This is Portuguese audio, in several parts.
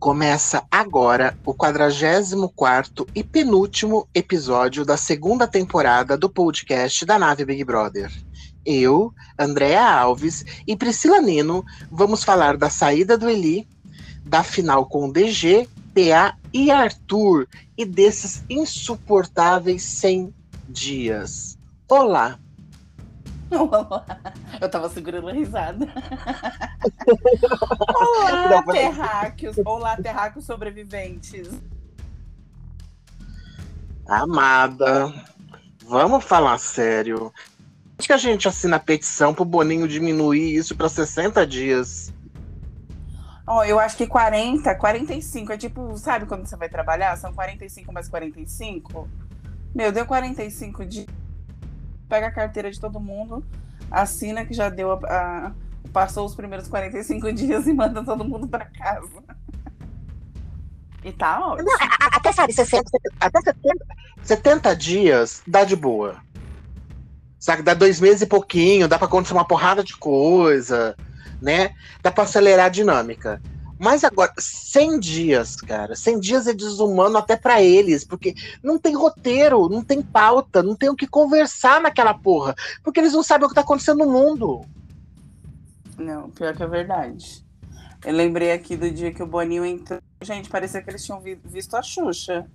Começa agora o 44 e penúltimo episódio da segunda temporada do podcast da Nave Big Brother. Eu, Andréa Alves e Priscila Nino vamos falar da saída do Eli, da final com DG, PA e Arthur e desses insuportáveis 100 dias. Olá! Eu tava segurando a risada. Olá, terráqueos! Olá, terráqueos sobreviventes! Amada, vamos falar sério. Acho que a gente assina a petição pro Boninho diminuir isso para 60 dias. Ó, oh, eu acho que 40, 45 é tipo, sabe quando você vai trabalhar? São 45 mais 45? Meu, deu 45 dias pega a carteira de todo mundo, assina que já deu a, a passou os primeiros 45 dias e manda todo mundo para casa. E tá ótimo. Não, até sabe, 60, até 70, 70 dias dá de boa. Sabe, dá dois meses e pouquinho, dá para acontecer uma porrada de coisa, né? Dá para acelerar a dinâmica. Mas agora, 100 dias, cara. 100 dias é desumano até para eles, porque não tem roteiro, não tem pauta, não tem o que conversar naquela porra. Porque eles não sabem o que tá acontecendo no mundo. Não, pior que é verdade. Eu lembrei aqui do dia que o Boninho entrou. Gente, parecia que eles tinham visto a Xuxa.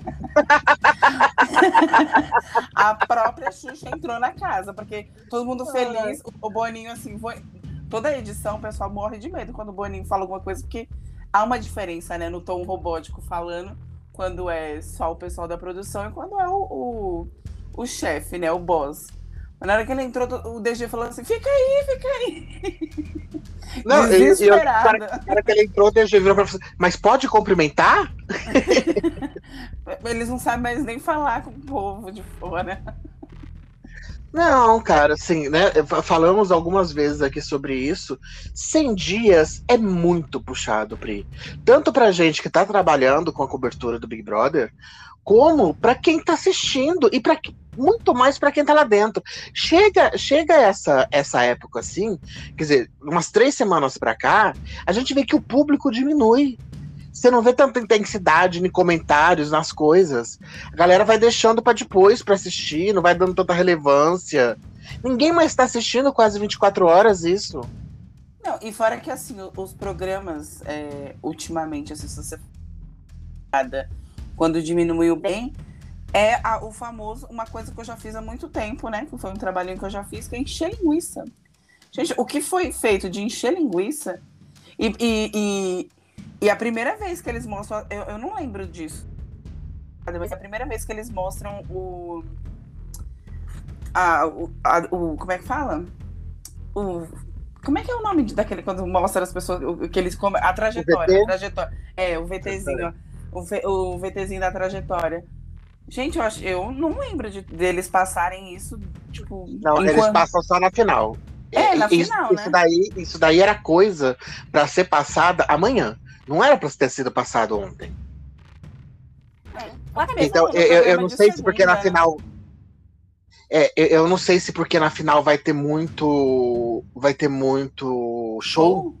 a própria Xuxa entrou na casa, porque todo mundo feliz. O Boninho, assim, foi toda a edição o pessoal morre de medo quando o Boninho fala alguma coisa, porque há uma diferença, né, no tom robótico falando, quando é só o pessoal da produção e quando é o, o, o chefe, né, o boss. Mas na hora que ele entrou, o DG falou assim: fica aí, fica aí. Não, Desesperado. Na hora que ele entrou, o DG virou pra mas pode cumprimentar? Eles não sabem mais nem falar com o povo de fora. Não, cara, assim, né? Falamos algumas vezes aqui sobre isso. 100 dias é muito puxado, Pri. Tanto pra gente que tá trabalhando com a cobertura do Big Brother, como para quem tá assistindo e para muito mais para quem tá lá dentro. Chega, chega essa essa época assim, quer dizer, umas três semanas para cá, a gente vê que o público diminui. Você não vê tanta intensidade em comentários, nas coisas. A galera vai deixando para depois para assistir, não vai dando tanta relevância. Ninguém mais está assistindo quase 24 horas isso. Não, e fora que assim, os programas, é, ultimamente, assim, se você quando diminuiu bem, é a, o famoso, uma coisa que eu já fiz há muito tempo, né? Que foi um trabalhinho que eu já fiz, que é encher linguiça. Gente, o que foi feito de encher linguiça e, e, e e a primeira vez que eles mostram, eu, eu não lembro disso. Mas é a primeira vez que eles mostram o. A, o, a, o como é que fala? O, como é que é o nome daquele quando mostra as pessoas o, que eles a trajetória, a trajetória. É, o VTzinho, o, v, o VTzinho da trajetória. Gente, eu, acho, eu não lembro de, deles passarem isso, tipo. Não, enquanto... eles passam só na final. É, na isso, final, isso né? Daí, isso daí era coisa para ser passada amanhã. Não era para ter sido passado ontem. É. Então, eu, eu não sei se porque na final. É, eu não sei se porque na final vai ter muito. Vai ter muito show.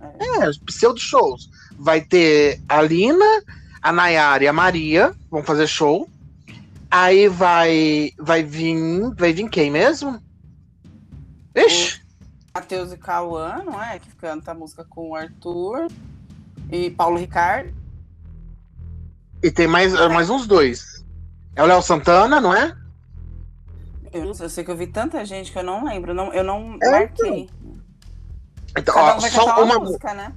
É, pseudo shows. Vai ter a Lina, a Nayara e a Maria vão fazer show. Aí vai vai vir, vai vir quem mesmo? Ixi. Matheus e Cauã, não é? Que canta a música com o Arthur. E Paulo Ricardo. E tem mais, mais uns dois. É o Léo Santana, não é? Eu não sei, eu sei que eu vi tanta gente que eu não lembro. Não, eu não é, marquei. Então, ó, só uma música, né?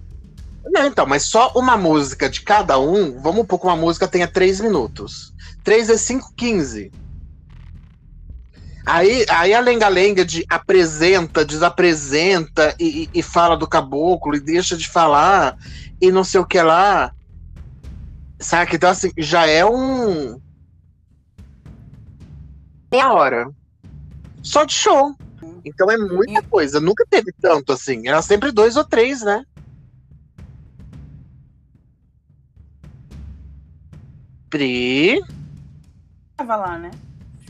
Não, então, mas só uma música de cada um, vamos um pouco, uma música tenha três minutos. Três é cinco, quinze. Aí, aí a lenga-lenga de apresenta, desapresenta e, e, fala do caboclo e deixa de falar e não sei o que lá. Sabe? Então, assim, já é um. Meia hora. Só de show. Então é muita coisa. Nunca teve tanto assim. Era sempre dois ou três, né? Pri. Tava lá, né?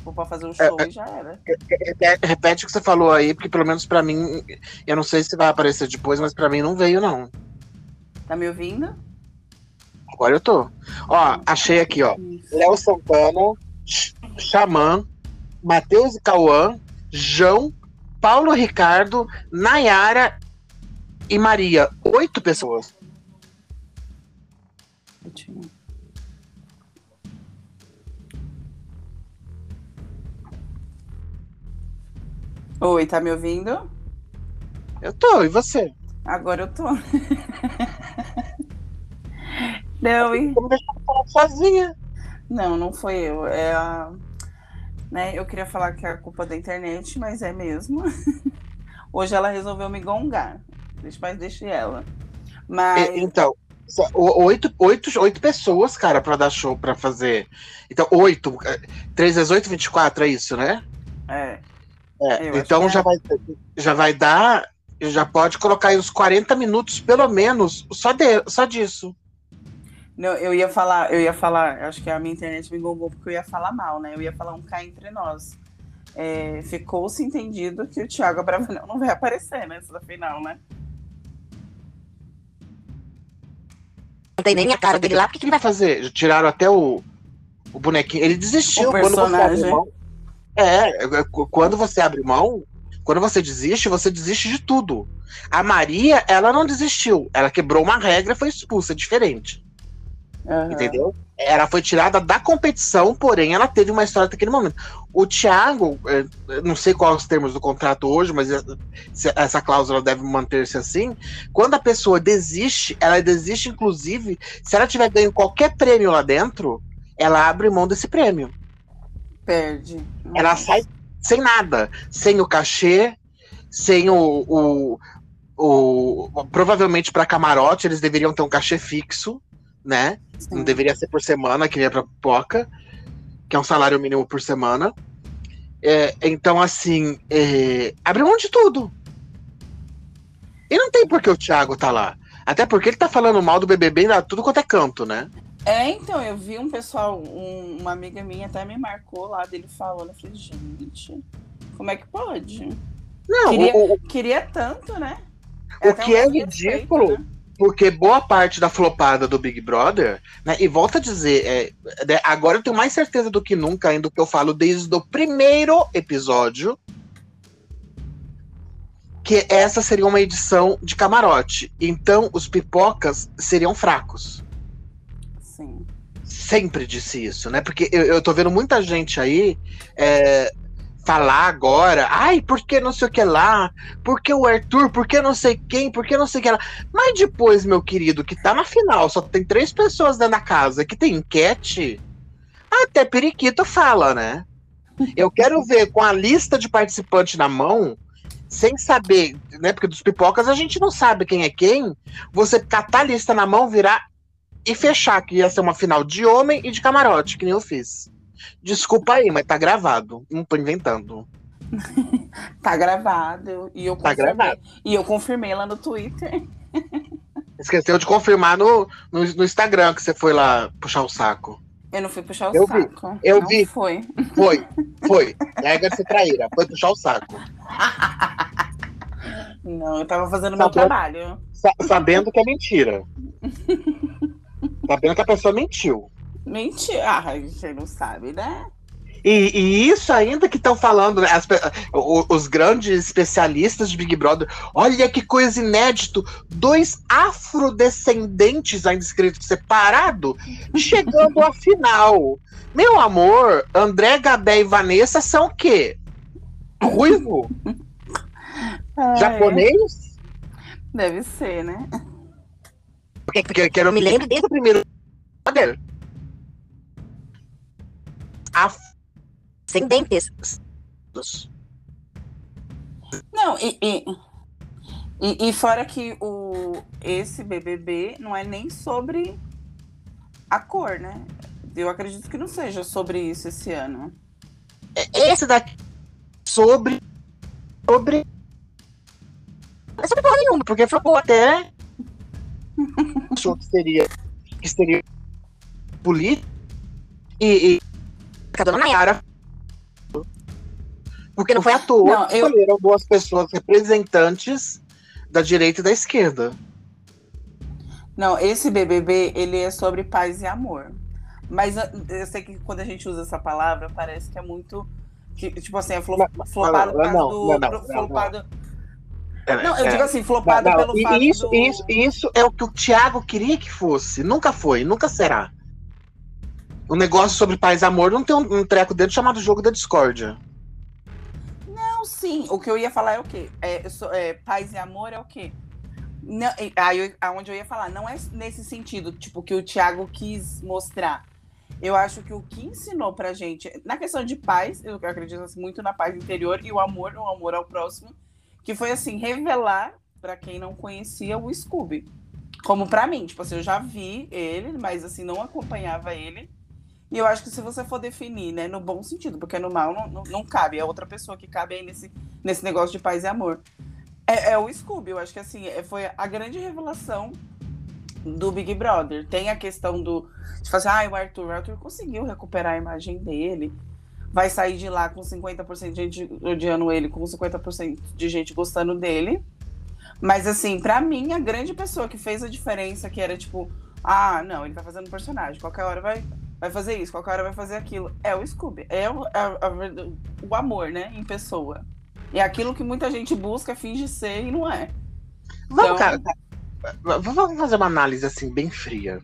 Tipo, pra fazer um é, show é, e já era. Repete, repete, o que você falou aí, porque pelo menos pra mim, eu não sei se vai aparecer depois, mas pra mim não veio, não. Tá me ouvindo? Agora eu tô. Ó, achei aqui, ó. Léo Santana, Xamã, Matheus e Cauã, João, Paulo Ricardo, Nayara e Maria. Oito pessoas. Oi, tá me ouvindo? Eu tô, e você? Agora eu tô. não, e... Como deixar falar sozinha? Não, não foi eu. É a... né, eu queria falar que é a culpa da internet, mas é mesmo. Hoje ela resolveu me gongar. Mas deixe ela. Mas... Então, oito, oito, oito pessoas, cara, pra dar show, pra fazer. Então, oito. Três vezes oito, vinte e quatro, é isso, né? É. É, então já, é. vai, já vai dar. Já pode colocar aí uns 40 minutos, pelo menos, só, de, só disso. Não, eu ia falar, eu ia falar, acho que a minha internet me engolou porque eu ia falar mal, né? Eu ia falar um cá entre nós. É, Ficou-se entendido que o Thiago Abravanel não vai aparecer nessa final, né? Não tem nem a cara dele lá, o que, que ele vai fazer? Tiraram até o, o bonequinho. Ele desistiu o personagem. quando é, é, quando você abre mão, quando você desiste, você desiste de tudo. A Maria, ela não desistiu. Ela quebrou uma regra e foi expulsa, é diferente. Uhum. Entendeu? Ela foi tirada da competição, porém ela teve uma história naquele momento. O Thiago, é, não sei quais os termos do contrato hoje, mas essa cláusula deve manter-se assim. Quando a pessoa desiste, ela desiste, inclusive, se ela tiver ganho qualquer prêmio lá dentro, ela abre mão desse prêmio. Perde. Ela sai sem nada, sem o cachê, sem o, o, o provavelmente para camarote eles deveriam ter um cachê fixo, né? Sim. Não deveria ser por semana, que nem para Poca, que é um salário mínimo por semana. É, então, assim, é, abre mão de tudo. E não tem por que o Thiago tá lá. Até porque ele tá falando mal do BBB em tudo quanto é canto, né? É, então, eu vi um pessoal, um, uma amiga minha até me marcou lá dele falando. Eu falei, gente, como é que pode? Não, queria, o, queria tanto, né? É o que é ridículo, né? porque boa parte da flopada do Big Brother, né? E volta a dizer, é, é, agora eu tenho mais certeza do que nunca, ainda que eu falo desde o primeiro episódio, que essa seria uma edição de camarote. Então os pipocas seriam fracos. Sempre disse isso, né? Porque eu, eu tô vendo muita gente aí é, falar agora, ai, por que não sei o que lá? Por que o Arthur? Por que não sei quem? Por que não sei o que lá? Mas depois, meu querido, que tá na final, só tem três pessoas dentro da casa, que tem enquete, até Periquito fala, né? Eu quero ver com a lista de participantes na mão, sem saber, né? Porque dos pipocas a gente não sabe quem é quem. Você catar a lista na mão, virar e fechar que ia ser uma final de homem e de camarote, que nem eu fiz. Desculpa aí, mas tá gravado. Não tô inventando. tá gravado. E eu tá gravado. E eu confirmei lá no Twitter. Esqueceu de confirmar no, no, no, Instagram que você foi lá puxar o saco. Eu não fui puxar o eu saco. Vi. Eu não vi. Foi. Foi, foi. De ser traíra. Foi puxar o saco. Não, eu tava fazendo meu trabalho. Sabendo que é mentira. Sabendo que a pessoa mentiu. Mentiu. Ah, a gente não sabe, né? E, e, isso ainda que estão falando, né, as, os, os, grandes especialistas de Big Brother, olha que coisa inédito, dois afrodescendentes ainda escritos separado, chegando à final. Meu amor, André, Gabé e Vanessa são o quê? Ruivo? Ah, Japonês? Deve ser, né? Porque, porque, porque eu me lembro desde o primeiro ascendentes. Não, e, e, e, e, fora que o, esse BBB não é nem sobre a cor, né? Eu acredito que não seja sobre isso esse ano. Esse daqui sobre. Sobre. É sobre porra nenhuma, porque falou até. Achou que seria. Que seria político. E, e a dona Nayara. Porque não foi à toa não, eu... escolheram duas pessoas representantes da direita e da esquerda. Não, esse BBB, ele é sobre paz e amor. Mas eu sei que quando a gente usa essa palavra, parece que é muito. Que, tipo assim, é flopado por causa do. Não, flopado. Não, eu digo assim, flopado não, pelo fato isso, do... isso, isso é o que o Thiago queria que fosse. Nunca foi, nunca será. O negócio sobre paz e amor não tem um, um treco dentro chamado jogo da discórdia. Não, sim. O que eu ia falar é o quê? É, é, paz e amor é o quê? Não, aí, aonde eu ia falar, não é nesse sentido, tipo, que o Thiago quis mostrar. Eu acho que o que ensinou pra gente, na questão de paz, eu acredito assim, muito na paz interior e o amor, o amor ao próximo, que foi assim, revelar para quem não conhecia o Scooby. Como para mim, tipo assim, eu já vi ele, mas assim, não acompanhava ele. E eu acho que se você for definir, né, no bom sentido, porque no mal não, não, não cabe, é outra pessoa que cabe aí nesse, nesse negócio de paz e amor. É, é o Scooby, eu acho que assim, é, foi a grande revelação do Big Brother. Tem a questão do. Tipo assim, ah, o Arthur, o Arthur conseguiu recuperar a imagem dele. Vai sair de lá com 50% de gente odiando ele, com 50% de gente gostando dele. Mas, assim, para mim, a grande pessoa que fez a diferença, que era tipo, ah, não, ele tá fazendo personagem, qualquer hora vai, vai fazer isso, qualquer hora vai fazer aquilo. É o Scooby. É o, a, a, o amor, né, em pessoa. É aquilo que muita gente busca, finge ser e não é. Vamos, então... cara, vamos fazer uma análise assim, bem fria.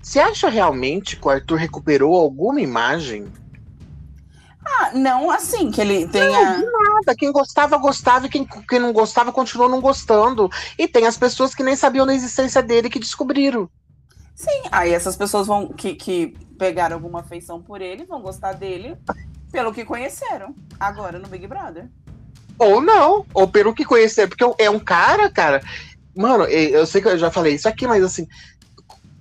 Você acha realmente que o Arthur recuperou alguma imagem? Ah, não assim, que ele tenha. Não, nada. Quem gostava, gostava, e quem, quem não gostava, continuou não gostando. E tem as pessoas que nem sabiam da existência dele que descobriram. Sim, aí essas pessoas vão que, que pegaram alguma afeição por ele, vão gostar dele pelo que conheceram agora no Big Brother. Ou não, ou pelo que conhecer, porque é um cara, cara. Mano, eu sei que eu já falei isso aqui, mas assim,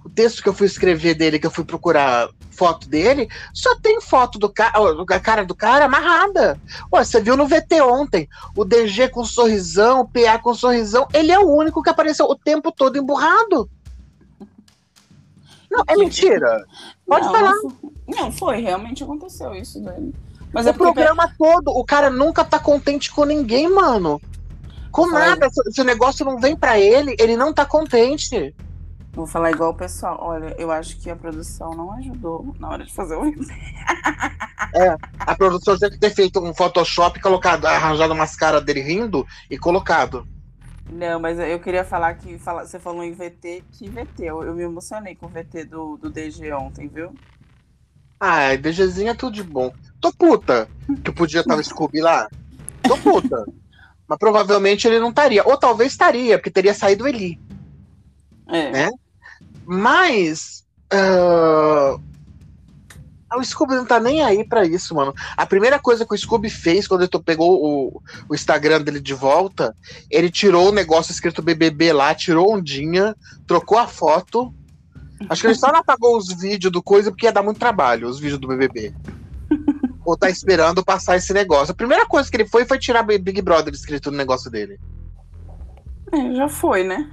o texto que eu fui escrever dele, que eu fui procurar foto dele, só tem foto do cara, a cara do cara amarrada. Ué, você viu no VT ontem, o DG com sorrisão, o PA com sorrisão, ele é o único que apareceu o tempo todo emburrado. Não, é mentira. Pode não, falar. Não, foi, realmente aconteceu isso dele. Mas o é programa todo, o cara nunca tá contente com ninguém, mano. Com nada. Se, se, o negócio não vem para ele, ele não tá contente. Vou falar igual o pessoal. Olha, eu acho que a produção não ajudou na hora de fazer o É, a produção tinha que ter feito um Photoshop, colocado, arranjado umas caras dele rindo e colocado. Não, mas eu queria falar que fala, você falou em VT, que VT? Eu, eu me emocionei com o VT do, do DG ontem, viu? Ah, DGzinho é tudo de bom. Tô puta que podia estar o Scooby lá. Tô puta. mas provavelmente ele não estaria. Ou talvez estaria, porque teria saído Eli. É. Né? Mas. Uh, o Scooby não tá nem aí para isso, mano. A primeira coisa que o Scooby fez quando ele pegou o, o Instagram dele de volta, ele tirou o negócio escrito BBB lá, tirou ondinha, trocou a foto. Acho que ele só não apagou os vídeos do coisa porque ia dar muito trabalho, os vídeos do BBB. Ou tá esperando passar esse negócio. A primeira coisa que ele foi foi tirar Big Brother escrito no negócio dele. É, já foi, né?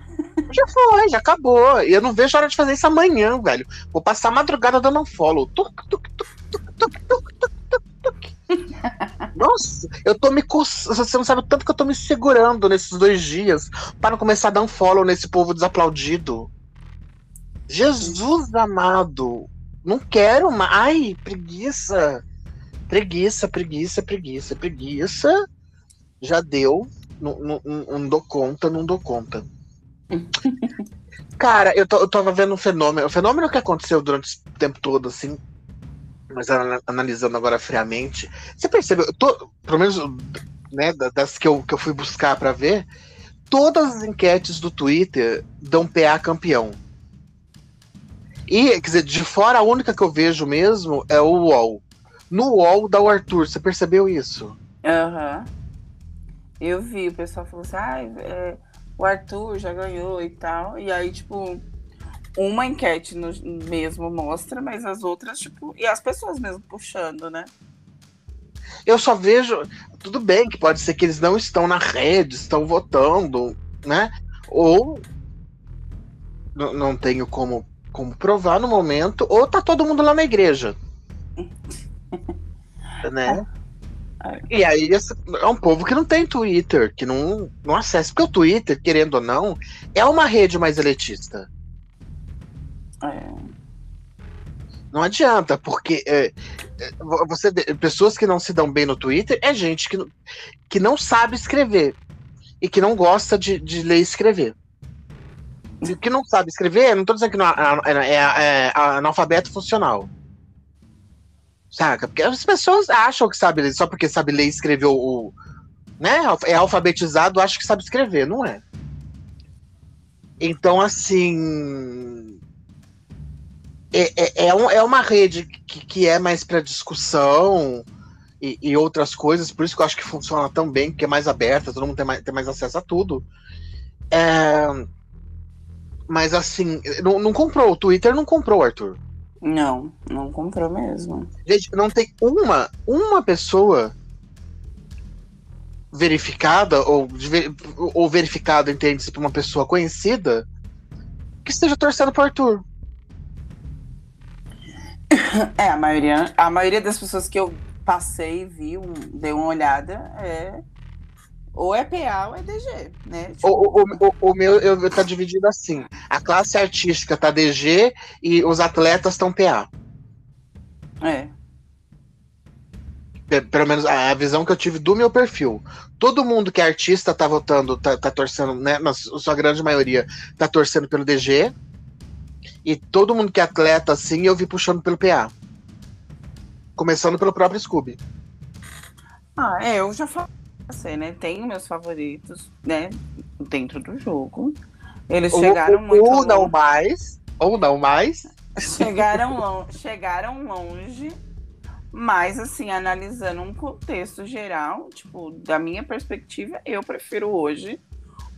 Já foi, já acabou. E eu não vejo a hora de fazer isso amanhã, velho. Vou passar a madrugada dando um follow. Tuc, tuc, tuc, tuc, tuc, tuc, tuc, tuc. Nossa, eu tô me coçando. Você não sabe o tanto que eu tô me segurando nesses dois dias para começar a dar um follow nesse povo desaplaudido. Jesus amado. Não quero mais. Ai, preguiça. Preguiça, preguiça, preguiça, preguiça. Já deu. Não, não, não dou conta, não dou conta. Cara, eu, eu tava vendo um fenômeno. O fenômeno que aconteceu durante o tempo todo, assim, mas analisando agora friamente. Você percebeu? Eu tô, pelo menos né, das que eu, que eu fui buscar para ver, todas as enquetes do Twitter dão PA campeão. E, quer dizer, de fora a única que eu vejo mesmo é o UOL. No UOL dá o Arthur, você percebeu isso? Aham. Uhum. Eu vi, o pessoal falou assim, ah, é, o Arthur já ganhou e tal. E aí, tipo, uma enquete no, mesmo mostra, mas as outras, tipo, e as pessoas mesmo puxando, né? Eu só vejo. Tudo bem que pode ser que eles não estão na rede, estão votando, né? Ou não tenho como, como provar no momento, ou tá todo mundo lá na igreja. né? E aí é um povo que não tem Twitter, que não, não acessa. Porque o Twitter, querendo ou não, é uma rede mais elitista. É. Não adianta, porque é, é, você pessoas que não se dão bem no Twitter é gente que, que não sabe escrever e que não gosta de, de ler e escrever. E que não sabe escrever, não estou dizendo que não, é, é, é, analfabeto funcional. Saca? Porque as pessoas acham que sabe ler, só porque sabe ler e escrever o. Né? É alfabetizado, acha que sabe escrever, não é? Então, assim é, é, é, um, é uma rede que, que é mais para discussão e, e, outras coisas, por isso que eu acho que funciona tão bem, porque é mais aberta, todo mundo tem mais, tem mais acesso a tudo. É, mas assim, não, não comprou, o Twitter não comprou, Arthur. Não, não comprou mesmo. Gente, não tem uma, uma pessoa verificada ou, ou verificada, entende-se, por uma pessoa conhecida que esteja torcendo pro Arthur. É, a maioria, a maioria das pessoas que eu passei, vi, um, dei uma olhada, é. Ou é PA ou é DG, né? Tipo... O, o, o, o, meu eu, eu tá dividido assim. A classe artística tá DG e os atletas estão PA. É. Pelo menos a visão que eu tive do meu perfil. Todo mundo que é artista tá votando, tá, tá torcendo, né? Na sua grande maioria, tá torcendo pelo DG e todo mundo que é atleta, assim, eu vi puxando pelo PA. Começando pelo próprio Scooby. Ah, é, eu já falei, né? Tenho meus favoritos, né? Dentro do jogo. Eles ou, chegaram ou, muito. Ou não mais. Ou não mais. Chegaram, longe, chegaram longe. Mas, assim, analisando um contexto geral, tipo, da minha perspectiva, eu prefiro hoje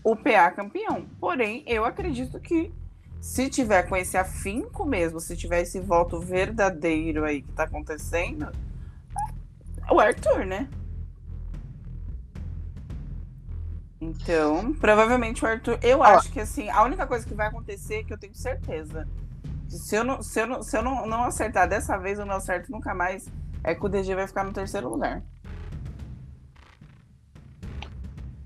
o PA campeão. Porém, eu acredito que se tiver com esse afinco mesmo, se tiver esse voto verdadeiro aí que tá acontecendo, o Arthur, né? Então, provavelmente o Arthur. Eu ah. acho que assim, a única coisa que vai acontecer, que eu tenho certeza, se eu não, se eu não, se eu não, não acertar dessa vez, eu não acerto nunca mais, é que o DG vai ficar no terceiro lugar.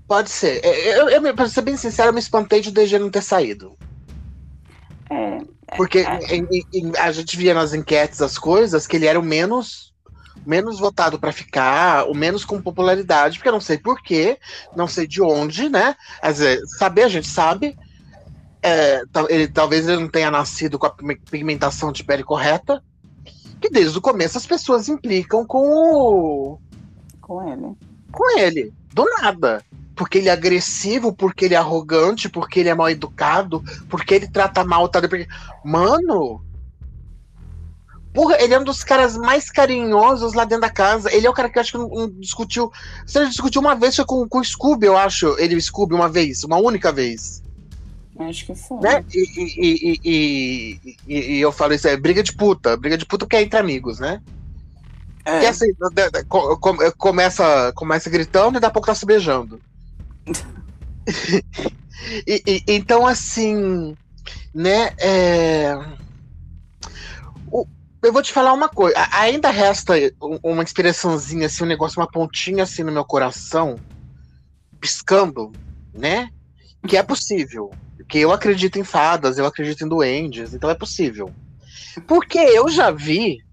Pode ser. Eu, eu, eu, pra ser bem sincero, eu me espantei de o DG não ter saído. É, Porque é, em, em, a gente via nas enquetes as coisas que ele era o menos menos votado para ficar, o menos com popularidade, porque eu não sei porquê, não sei de onde, né? Às vezes, saber a gente sabe. É, ele, talvez ele não tenha nascido com a pigmentação de pele correta, que desde o começo as pessoas implicam com o. Com ele. Com ele, do nada porque ele é agressivo, porque ele é arrogante, porque ele é mal educado, porque ele trata mal, tá? Mano! Porra, ele é um dos caras mais carinhosos lá dentro da casa. Ele é o cara que eu acho que não, não discutiu. Você discutiu uma vez com, com o Scooby, eu acho. Ele e o Scooby uma vez, uma única vez. Acho que foi. Né? E, e, e, e, eu falo isso, é briga de puta. Briga de puta porque é entre amigos, né? É. Que assim, começa, começa gritando e daqui a pouco tá se beijando e, e, então, assim, né? É... O, eu vou te falar uma coisa. Ainda resta uma inspiraçãozinha, assim, um negócio, uma pontinha assim no meu coração, piscando, né? Que é possível. Que eu acredito em fadas, eu acredito em duendes, então é possível. Porque eu já vi,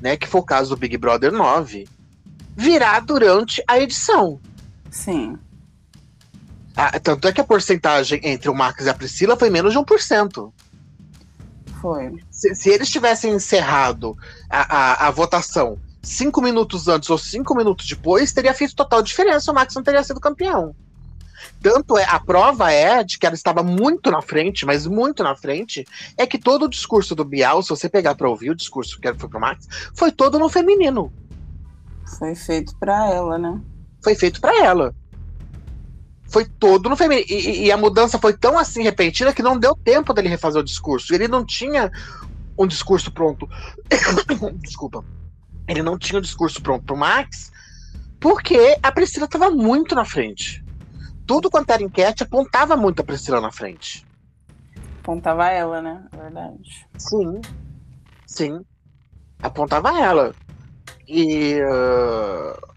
né, que foi o caso do Big Brother 9, virar durante a edição. Sim. Ah, tanto é que a porcentagem entre o Max e a Priscila foi menos de 1%. Foi. Se, se eles tivessem encerrado a, a, a, votação cinco minutos antes ou cinco minutos depois, teria feito total diferença. O Max não teria sido campeão. Tanto é, a prova é de que ela estava muito na frente, mas muito na frente, é que todo o discurso do Bial, se você pegar para ouvir o discurso que foi pro Max, foi todo no feminino. Foi feito para ela, né? Foi feito para ela foi todo no feminino. E, e, a mudança foi tão assim repentina que não deu tempo dele refazer o discurso. Ele não tinha um discurso pronto. Desculpa. Ele não tinha um discurso pronto pro Max, porque a Priscila estava muito na frente. Tudo quanto era enquete apontava muito a Priscila na frente. Apontava ela, né? É verdade. Sim. Sim. Apontava ela. E. Uh,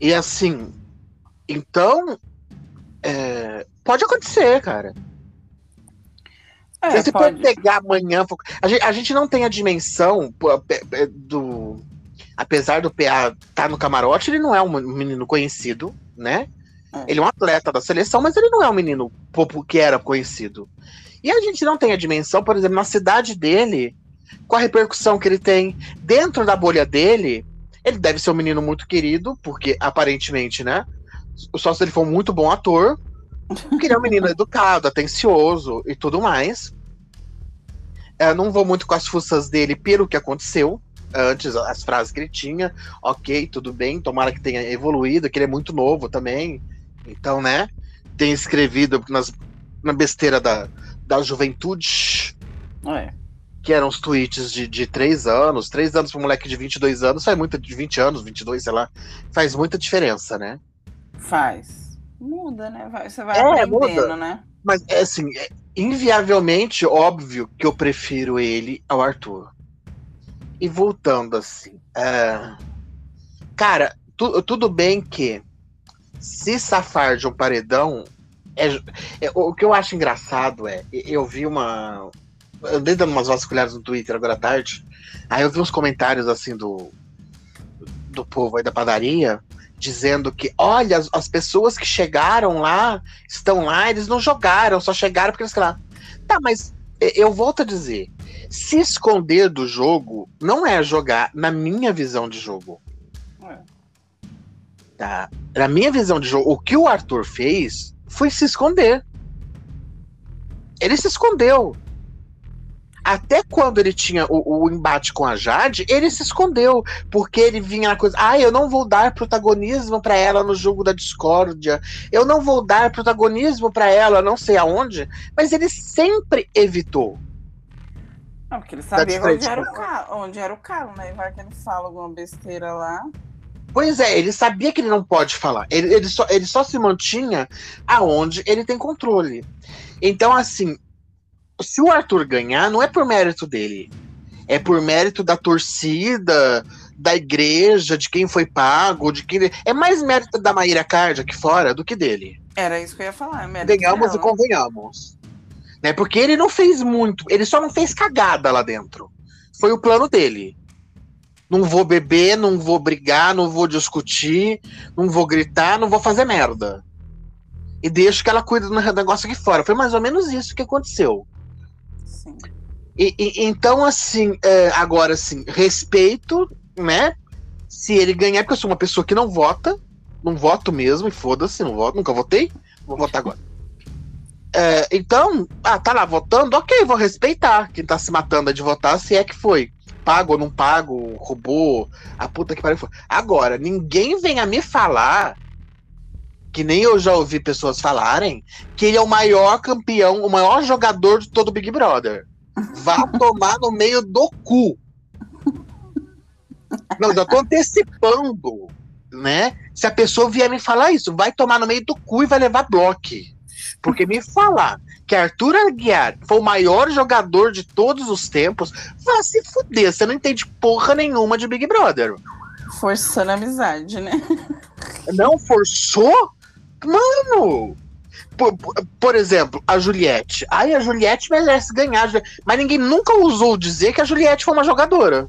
e assim. Então, é, pode acontecer, cara. É, você pode... pode pegar amanhã. A gente, a gente não tem a dimensão do. Apesar do PA estar tá no camarote, ele não é um menino conhecido, né? É. Ele é um atleta da seleção, mas ele não é um menino que era conhecido. E a gente não tem a dimensão, por exemplo, na cidade dele, com a repercussão que ele tem dentro da bolha dele, ele deve ser um menino muito querido, porque aparentemente, né? Só se ele for um muito bom ator, porque ele é um menino educado, atencioso e tudo mais. É, não vou muito com as fuças dele pelo que aconteceu. Antes, as frases que ele tinha, ok, tudo bem, tomara que tenha evoluído, que ele é muito novo também. Então, né? Tem escrevido nas, na besteira da, da juventude. É. Que eram os tweets de, de 3 anos. 3 anos para um moleque de 22 anos faz muita. De 20 anos, 22, sei lá. Faz muita diferença, né? Faz. Muda, né? Você vai é, aprendendo, muda. né? Mas, é assim, é inviavelmente óbvio que eu prefiro ele ao Arthur. E voltando assim. É... Cara, tu, tudo bem que se safar de um paredão. É, é, o que eu acho engraçado é. Eu vi uma. Eu andei dando umas vasculhadas no Twitter agora à tarde. Aí eu vi uns comentários assim do. Do povo aí da padaria dizendo que, olha, as, as, pessoas que chegaram lá, estão lá, eles não jogaram, só chegaram porque eles lá. Tá, mas eu volto a dizer, se esconder do jogo não é jogar na minha visão de jogo. É. Tá? Na minha visão de jogo, o que o Arthur fez foi se esconder. Ele se escondeu até quando ele tinha o, o, embate com a Jade, ele se escondeu, porque ele vinha na coisa, ah, eu não vou dar protagonismo para ela no jogo da discórdia, eu não vou dar protagonismo para ela, não sei aonde, mas ele sempre evitou. Não, porque ele sabia onde era, o calo, onde era o calo, né? E vai que ele fala alguma besteira lá. Pois é, ele sabia que ele não pode falar. Ele, ele, só, ele só se mantinha aonde ele tem controle. Então, assim, se o Arthur ganhar, não é por mérito dele. É por mérito da torcida, da igreja, de quem foi pago, de quem. É mais mérito da Maíra Card aqui fora do que dele. Era isso que eu ia falar. Ganhamos e convenhamos. Né? Porque ele não fez muito, ele só não fez cagada lá dentro. Foi o plano dele. Não vou beber, não vou brigar, não vou discutir, não vou gritar, não vou fazer merda. E deixo que ela cuide do negócio aqui fora. Foi mais ou menos isso que aconteceu. E, e, então, assim, é, agora, assim, respeito, né? Se ele ganhar, porque eu sou uma pessoa que não vota, não voto mesmo, e foda-se, não voto, nunca votei, vou votar agora. É, então, ah, tá lá votando, ok, vou respeitar quem tá se matando de votar, se é que foi. Pago ou não pago, roubou, a puta que pariu. Agora, ninguém venha me falar, que nem eu já ouvi pessoas falarem, que ele é o maior campeão, o maior jogador de todo o Big Brother. Vá tomar no meio do cu. Não, já tô antecipando, né? Se a pessoa vier me falar isso, vai tomar no meio do cu e vai levar bloco. Porque me falar que Arthur Aguiar foi o maior jogador de todos os tempos, vá se fuder, você não entende porra nenhuma de Big Brother. Forçando a amizade, né? Não forçou? Mano, por, por, exemplo, a Juliette. Ai, a Juliette merece ganhar. Mas ninguém nunca ousou dizer que a Juliette foi uma jogadora.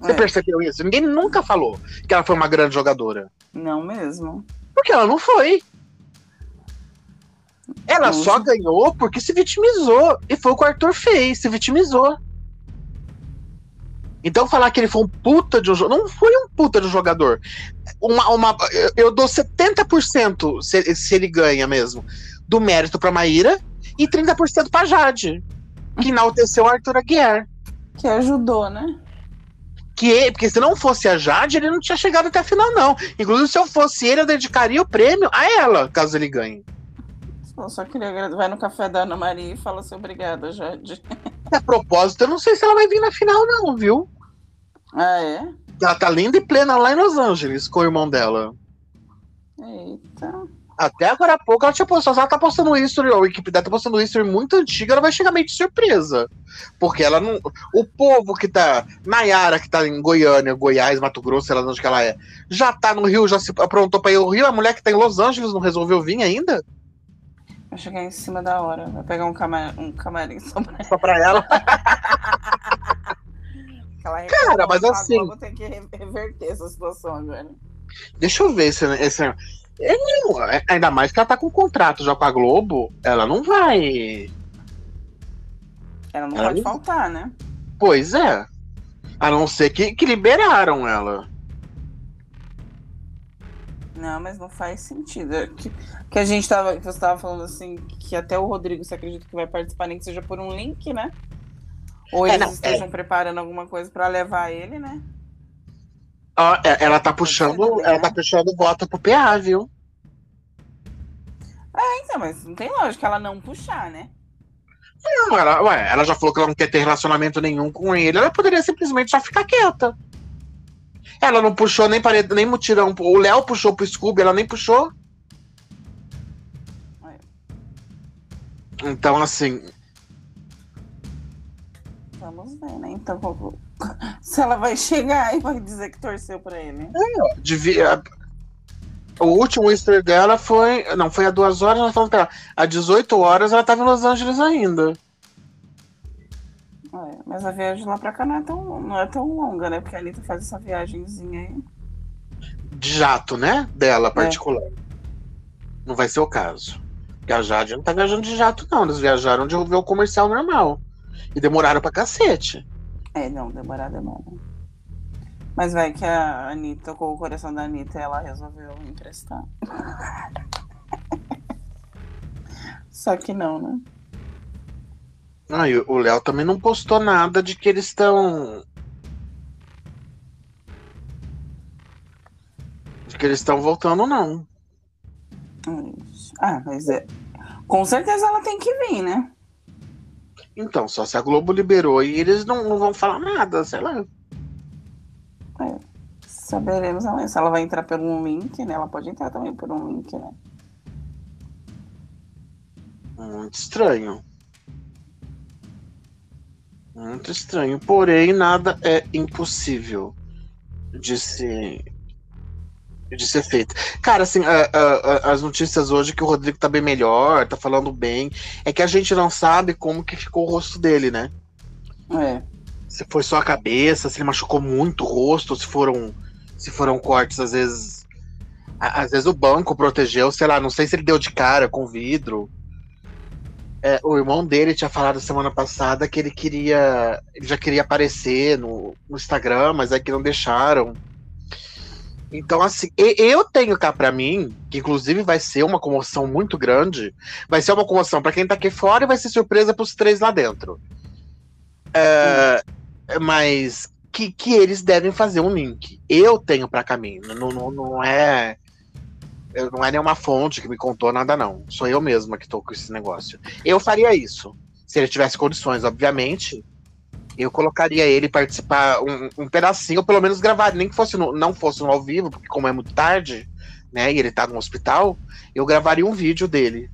Você é. percebeu isso? Ninguém nunca falou que ela foi uma grande jogadora. Não mesmo. Porque ela não foi. Ela Nossa. só ganhou porque se vitimizou. E foi o que o Arthur fez, se vitimizou. Então falar que ele foi um puta de um jogador. Não foi um puta de um jogador. Uma, uma, eu dou 70% se, se ele ganha mesmo. Do mérito pra Maíra e 30% pra Jade. Que enalteceu o Arthur Aguiar. Que ajudou, né? Que, porque se não fosse a Jade, ele não tinha chegado até a final, não. Inclusive, se eu fosse ele, eu dedicaria o prêmio a ela, caso ele ganhe. Eu só queria vai no café da Ana Maria e fala assim, obrigada, Jade. A propósito, eu não sei se ela vai vir na final, não, viu? Ah, é? Ela tá linda e plena lá em Los Angeles com o irmão dela. Eita. Até agora há pouco ela tinha postado, ela tá postando isso, a equipe dela tá postando isso muito antiga, ela vai chegar meio de surpresa. Porque ela não. O povo que tá. Nayara, que tá em Goiânia, Goiás, Mato Grosso, sei lá onde que ela é, já tá no Rio, já se aprontou pra ir ao Rio. A mulher que tá em Los Angeles não resolveu vir ainda? Vai chegar em cima da hora. Vai pegar um, cama um camarim só pra, Só pra ela. Cara, mas assim- Globo tem que re- reverter essa situação agora. Deixa eu ver se esse. Eu não- ainda mais que ela tá com contrato já com a Globo, ela não vai. Ela não Ela pode não- faltar, né? Pois é. A não ser que, que liberaram ela. Não, mas não faz sentido. É Que, que a gente tava. Que você tava falando assim, que até o Rodrigo, você acredita que vai participar, nem que seja por um link, né? Ou É, eles não, estejam preparando alguma coisa pra levar ele, né? É- ela tá puxando. Ela né? tá puxando voto pro PA, viu? Então, mas não tem lógica ela não puxar, né? Não, ela, ué, ela já falou que ela não quer ter relacionamento nenhum com ele. Ela poderia simplesmente só ficar quieta. Ela não puxou nem parede, nem mutirão. O Léo puxou pro Scooby, ela nem puxou. Então, assim, Vamos ver, né? Então, se ela vai chegar e vai dizer que torceu pra ele. devia. O último Easter dela foi. Não, foi há duas horas, nós falamos pra ela. Há 18 horas ela tava em Los Angeles ainda. É, mas a viagem lá pra cá não é, tão, não é tão longa, né? Porque a Anitta faz essa viagenzinha aí. De jato, né? Dela, particular. Não vai ser o caso. Porque a Jade não tá viajando de jato, não. Eles viajaram de ver o comercial normal. E demoraram pra cacete. É, não, demorar demora. Mas vai que a Anitta, com o coração da Anitta, ela resolveu emprestar. Só que não, né? Ah, e o Léo também não postou nada de que eles estão. De que eles estão voltando, não. Ah, mas é. Com certeza ela tem que vir, né? Então, só se a Globo liberou e eles não, não vão falar nada, sei lá. Saberemos amanhã. Se ela vai entrar por um link, né? Ela pode entrar também por um link, né? Muito estranho. Muito estranho. Porém, nada é impossível de se. De ser feito. Cara, assim, a- a- a- as notícias hoje que o Rodrigo tá bem melhor, tá falando bem, é que a gente não sabe como que ficou o rosto dele, né? É. Se foi só a cabeça, se ele machucou muito o rosto, se foram, se foram cortes, às vezes. Às vezes o banco protegeu, sei lá, não sei se ele deu de cara com vidro. É, o irmão dele tinha falado semana passada que ele queria. Ele já queria aparecer no, no Instagram, mas é que não deixaram. Então, assim, eu tenho cá pra mim, que inclusive vai ser uma comoção muito grande. Vai ser uma comoção pra quem tá aqui fora e vai ser surpresa pros três lá dentro. É, mas que, que eles devem fazer um link. Eu tenho pra caminho. Não, não, não é. Não é nenhuma fonte que me contou nada, não. Sou eu mesma que tô com esse negócio. Eu faria isso. Se ele tivesse condições, obviamente. Eu colocaria ele participar um, um pedacinho, ou pelo menos gravar, nem que fosse no- não fosse no ao vivo, porque como é muito tarde, né? E ele tá no hospital, eu gravaria um vídeo dele.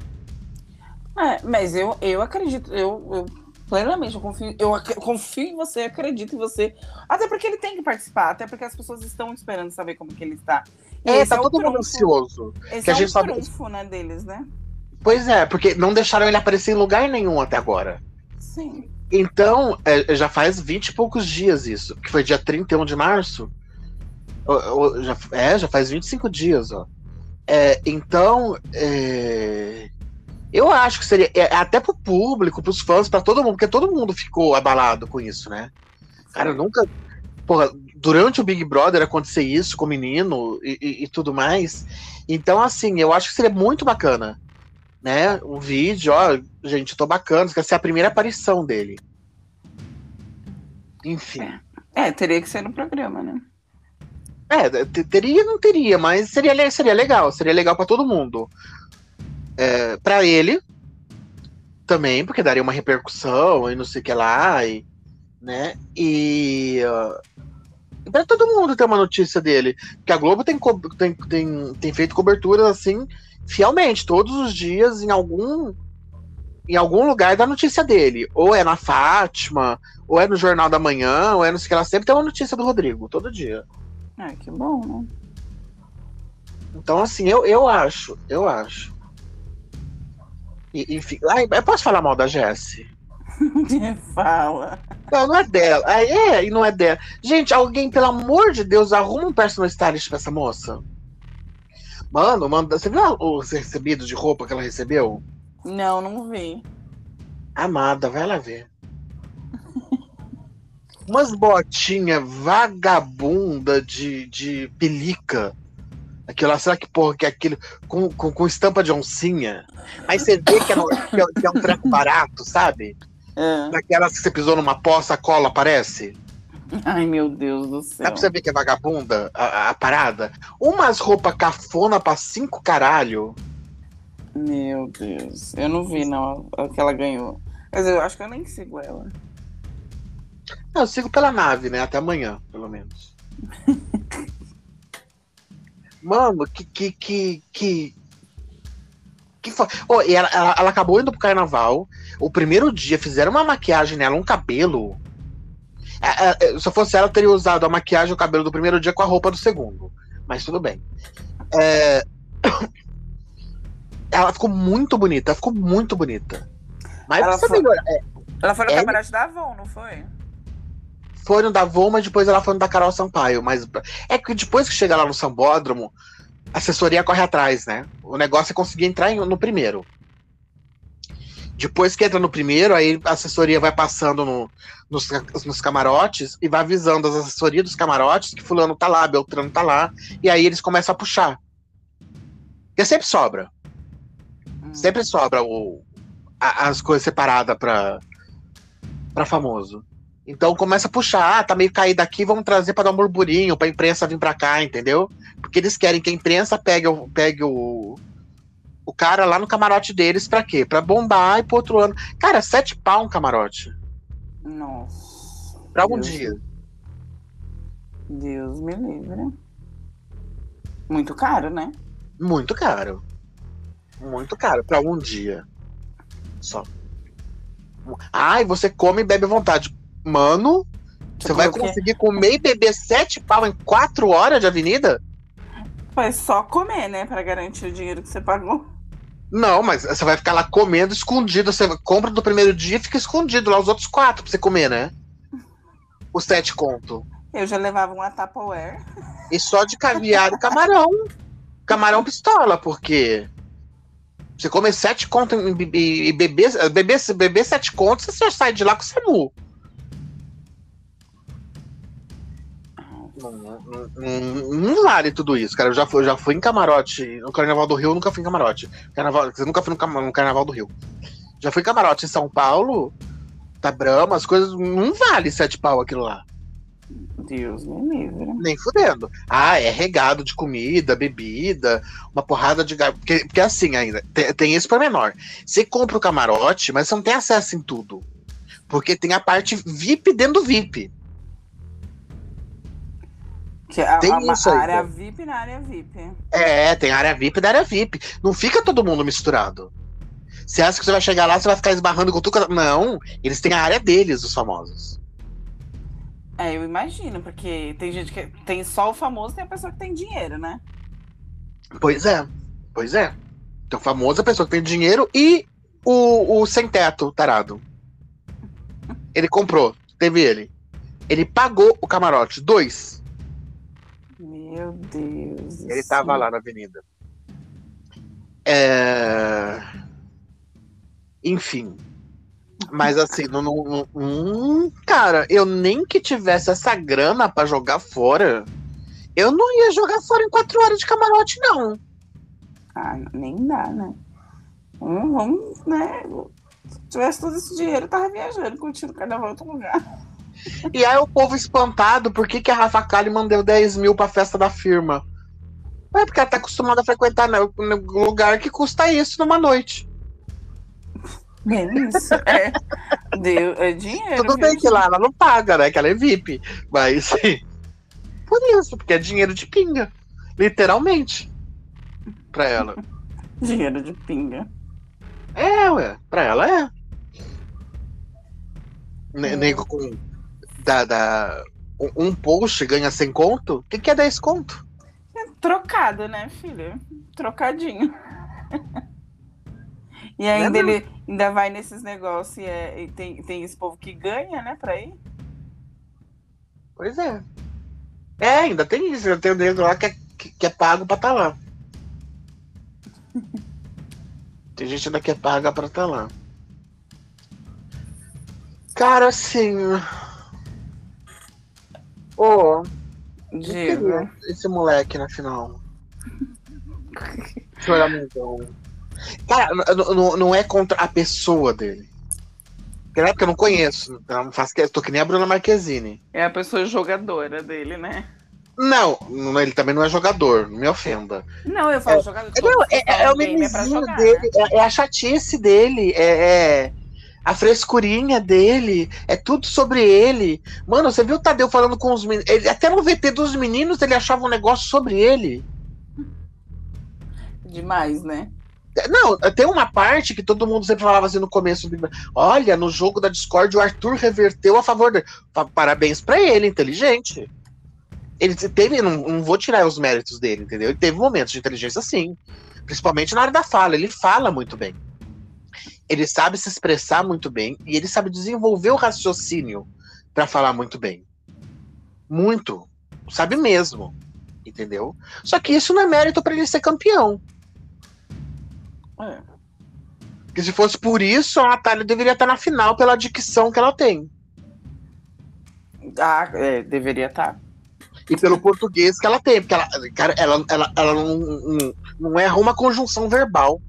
É, mas eu, eu acredito, eu, eu plenamente eu confio, eu confio em você, acredito em você. Até porque ele tem que participar, até porque as pessoas estão esperando saber como que ele está. E É, tá o todo mundo trunfo- ansioso. Esse que a é gente o sabe- trunfo, né, deles, né? Pois é, porque não deixaram ele aparecer em lugar nenhum até agora. Sim. Então, é, já faz 20 e poucos dias isso, que foi dia 31 de março. Ô, ô, já, é, já faz 25 dias, ó. É, então, é, eu acho que seria, é, até pro público, pros fãs, pra todo mundo, porque todo mundo ficou abalado com isso, né? Cara, eu nunca. Porra, durante o Big Brother acontecer isso com o menino e, e- e tudo mais. Então, assim, eu acho que seria muito bacana. Né? Um vídeo, ó, gente, eu tô bacana, ser a primeira aparição dele. Enfim. É, teria que ser no programa, né? É, te- teria, não teria, mas seria, seria legal, seria legal pra todo mundo. É, para ele também, porque daria uma repercussão e não sei o que lá, e, né? E uh, para todo mundo ter uma notícia dele, porque a Globo tem, tem, tem, tem feito coberturas assim fielmente, todos os dias em algum em algum lugar da notícia dele, ou é na Fátima, ou é no Jornal da Manhã, ou é no sei o que lá, sempre tem uma notícia do Rodrigo, todo dia. É, que bom, né? Então, assim, eu, eu acho, eu acho. E, enfim, ai, eu posso falar mal da Jessie? Fala. Não, não é dela. Ah, É, e não é dela. Gente, alguém, pelo amor de Deus, arruma um personal stylist pra essa moça. Mano, manda. Você viu os recebidos de roupa que ela recebeu? Não, não vi. Amada, vai lá ver. Umas botinhas vagabunda de, de pelica. Aquilo lá, será que porra que é aquilo com, com, com estampa de oncinha? Aí você vê que é, um- que é- que é um treco barato, sabe? Ah. Daquelas que você pisou numa poça, a cola aparece. Ai, meu Deus do céu. Dá pra você ver que é vagabunda a, a- a parada? Umas roupas cafona pra cinco caralho. Meu Deus. Eu não vi, não, a que ela ganhou. Mas eu acho que eu nem sigo ela. Não, eu sigo pela nave, né? Até amanhã, pelo menos. Mano, que. que, que, que... que fo- Ô, e ela, ela, ela acabou indo pro carnaval. O primeiro dia fizeram uma maquiagem nela, um cabelo. É, é, é, se fosse ela, teria usado a maquiagem e o cabelo do primeiro dia com a roupa do segundo. Mas tudo bem. É, Ela ficou muito bonita, ela ficou muito bonita. Mas Ela foi- melhorar. É, Ela foi no É? camarote da Avon, não foi? foi no da Avon, mas depois ela foi no da Carol Sampaio. Mas é que depois que chega lá no Sambódromo, assessoria corre atrás, né? O negócio é conseguir entrar em- no primeiro. Depois que entra no primeiro, aí a assessoria vai passando no- nos, nos camarotes e vai avisando as assessorias dos camarotes que fulano tá lá, Beltrano tá lá, e aí eles começam a puxar. Porque sempre sobra. Hum. Sempre sobra o, a- as coisas separadas pra, pra famoso. Então começa a puxar, ah, tá meio caído aqui, vamos trazer pra dar um burburinho, pra imprensa vir pra cá, entendeu? Porque eles querem que a imprensa pegue, o- pegue o, o cara lá no camarote deles pra quê? Pra bombar e pro outro ano. Cara, sete pau um camarote. Nossa. Pra um dia. Deus me livre. Muito caro, né? Muito caro. Muito caro pra um dia. Só. Ai, você come e bebe à vontade. Mano, você Tipo, vai quê? conseguir comer e beber sete pau em quatro horas de avenida? Foi só comer, né? Pra garantir o dinheiro que você pagou. Não, mas você vai ficar lá comendo escondido. Você compra do primeiro dia e fica escondido lá os outros quatro pra você comer, né? Os sete conto. Eu já levava uma Tupperware. E só de caviar e camarão. Camarão pistola, porque você comer sete conto e be- beber, beber, beber sete contos, você sai de lá com o SAMU. Não, não, não- não vale tudo isso, cara. Eu já fui, eu já fui em camarote. No Carnaval do Rio, eu nunca fui em camarote. Carnaval, você nunca fui no, no Carnaval do Rio. Já fui em camarote em São Paulo, tá Brahma, as coisas. Não vale sete pau aquilo lá. Deus me livre. Nem fudendo. Ah, é regado de comida, bebida, uma porrada de. Porque, porque assim ainda, tem, tem esse pormenor. Você compra o camarote, mas você não tem acesso em tudo. Porque tem a parte VIP dentro do VIP. Que a, Tem a- isso aí, área cara. VIP na área VIP. É, tem área VIP da área VIP. Não fica todo mundo misturado. Você acha que você vai chegar lá, você vai ficar esbarrando com tudo. Não, eles têm a área deles, os famosos. É, eu imagino, porque tem gente que tem só o famoso, tem a pessoa que tem dinheiro, né? Pois é, pois é. Então, famoso a pessoa que tem dinheiro e o, o sem teto, tarado. Ele comprou, teve ele. Ele pagou o camarote, dois. Meu Deus. Ele céu. tava lá na avenida. É... Enfim. Mas assim, não, não- não- hum, cara, eu nem que tivesse essa grana pra jogar fora, eu não ia jogar fora em quatro horas de camarote, não. Ah, nem dá, né? Vamos, vamos, né? Se tivesse todo esse dinheiro, eu tava viajando, curtindo o carnaval em outro lugar. E aí o povo espantado, por que, que a Rafa Kalimann deu 10 mil pra festa da firma? É porque ela tá acostumada a frequentar né, um lugar que custa isso numa noite. Bem isso. É, deu, é dinheiro. Tudo bem que lá ela não paga, né? Que ela é VIP. Mas por isso, porque é dinheiro de pinga. Literalmente. Pra ela. Dinheiro de pinga. É, ué. Pra ela é. É. Nego com. Da, da, um post ganha 100 conto? O que, que é 10 conto? É trocado, né, filho? Trocadinho. E ainda não é ele ainda vai nesses negócios e, é, e tem, tem esse povo que ganha, né, pra ir? Pois é. É, ainda tem isso. Eu tenho dentro lá que é, que é pago pra estar tá lá. tem gente ainda que é paga pra estar tá lá. Cara, assim. Ô. Oh, Diga. Esse moleque na final. Choramento. Cara, não, não é contra a pessoa dele. Porque eu não conheço. Eu não faço que tô que nem a Bruna Marquezine. É a pessoa jogadora dele, né? Não, ele também não é jogador, não me ofenda. Não, eu falo é, jogador. Não, é, é, é o mimizinho é dele, é, é, a chatice dele, é, é, a frescurinha dele, é tudo sobre ele. Mano, você viu o Tadeu falando com os meninos? Ele, até no VT dos meninos ele achava um negócio sobre ele. Demais, né? Não, tem uma parte que todo mundo sempre falava assim no começo. Olha, no jogo da Discord o Arthur reverteu a favor dele. Parabéns para ele, inteligente. Ele teve, não, não, vou tirar os méritos dele, entendeu? Ele teve momentos de inteligência sim. Principalmente na área da fala. Ele fala muito bem. Ele sabe se expressar muito bem e ele sabe desenvolver o raciocínio para falar muito bem. Muito. Sabe mesmo. Entendeu? Só que isso não é mérito para ele ser campeão. É. Que se fosse por isso, a Natália deveria estar na final pela dicção que ela tem. Ah, é, deveria estar. E pelo português que ela tem, porque ela, cara, ela, ela, ela não, não, não erra uma conjunção verbal.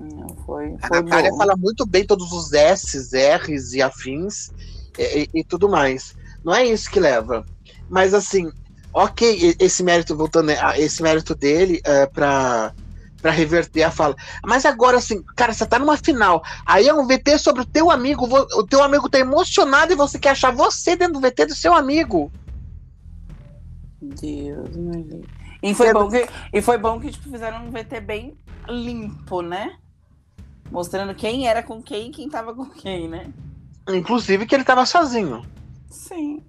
Não, foi, foi a Natália bom. fala muito bem todos os S's, R's e afins e, e, e, tudo mais. Não é isso que leva. Mas assim, ok, esse mérito, voltando, né, esse mérito dele é, para para reverter a fala. Mas agora, assim, cara, você tá numa final. Aí é um VT sobre o teu amigo. O teu amigo tá emocionado e você quer achar você dentro do VT do seu amigo. Deus, meu Deus. E foi, é bom que, e foi bom que tipo, fizeram um VT bem limpo, né? Mostrando quem era com quem e quem tava com quem, né? Inclusive que ele tava sozinho. Sim.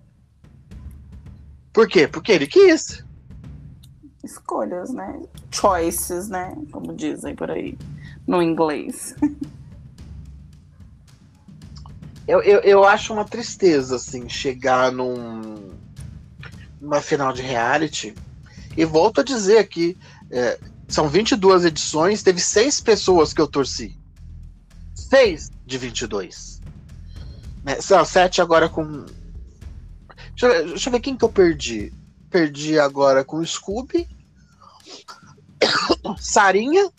Por quê? Porque ele quis escolhas, né? Choices, né? Como dizem por aí no inglês. Eu, eu, eu acho uma tristeza, assim, chegar num, numa final de reality. E volto a dizer aqui: é, são 22 edições, teve seis pessoas que eu torci. Seis de 22. Né? São sete agora com. Deixa eu, deixa eu ver quem que eu perdi. Perdi agora com Scooby. Sarinha,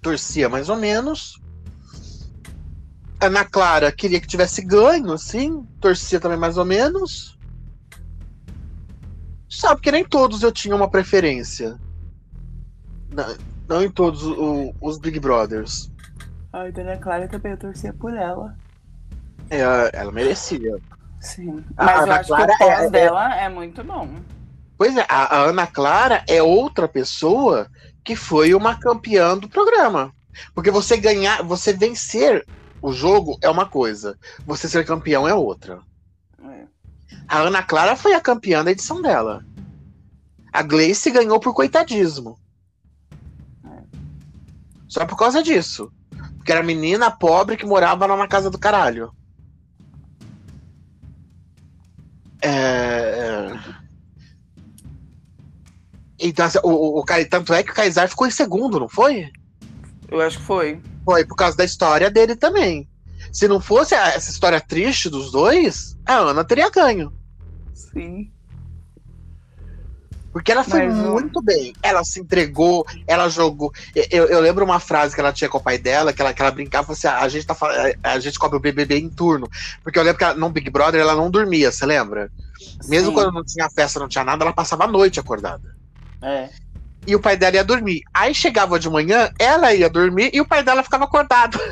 torcia mais ou menos. Ana Clara queria que tivesse ganho, assim, torcia também mais ou menos. Sabe que nem todos eu tinha uma preferência. Não, não em todos o, os Big Brothers. Ai, Ana Clara também eu torcia por ela. É, ela merecia. Sim. Mas a eu Ana acho Clara que o pós é, é, dela é muito bom. Pois é, a, a Ana Clara é outra pessoa que foi uma campeã do programa. Porque você ganhar, você vencer o jogo é uma coisa, você ser campeão é outra. É. A Ana Clara foi a campeã da edição dela. A Gleice ganhou por coitadismo. É. Só por causa disso. Porque era menina pobre que morava numa casa do caralho. É... Então, assim, o, o, tanto é que o Kaysar ficou em segundo, não foi? Eu acho que foi. Foi, por causa da história dele também. Se não fosse essa história triste dos dois, a Ana teria ganho. Sim. Porque ela foi Mas, muito bem. Ela se entregou, ela jogou. Eu, eu, lembro uma frase que ela tinha com o pai dela, que ela, que ela brincava assim: ah, a gente, tá, a gente cobre o BBB em turno. Porque eu lembro que ela, no Big Brother ela não dormia, você lembra? Mesmo Sim. quando não tinha festa, não tinha nada, ela passava a noite acordada. É. E o pai dela ia dormir. Aí chegava de manhã, ela ia dormir e o pai dela ficava acordado.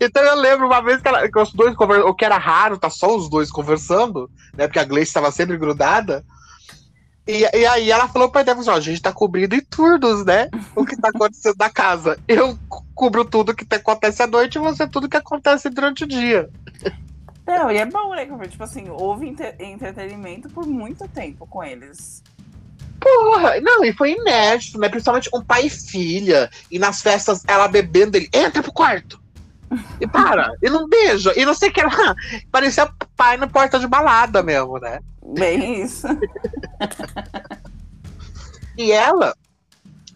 então eu lembro uma vez que, ela, que os dois conversando, o que era raro, tá só os dois conversando, né? Porque a Gleice estava sempre grudada. E, e, aí ela falou pro pai dela, assim, ó, a gente tá cobrindo em turnos, né? O que tá acontecendo na casa. Eu cubro tudo que acontece à noite e você tudo que acontece durante o dia. Não, e é bom, né? Tipo assim, houve entretenimento por muito tempo com eles. Porra, não, e foi inédito, né? Principalmente um pai e filha. E nas festas, ela bebendo, ele entra pro quarto. E para, e não beija, e não sei o que lá. Parecia pai na porta de balada mesmo, né? Bem isso. e ela,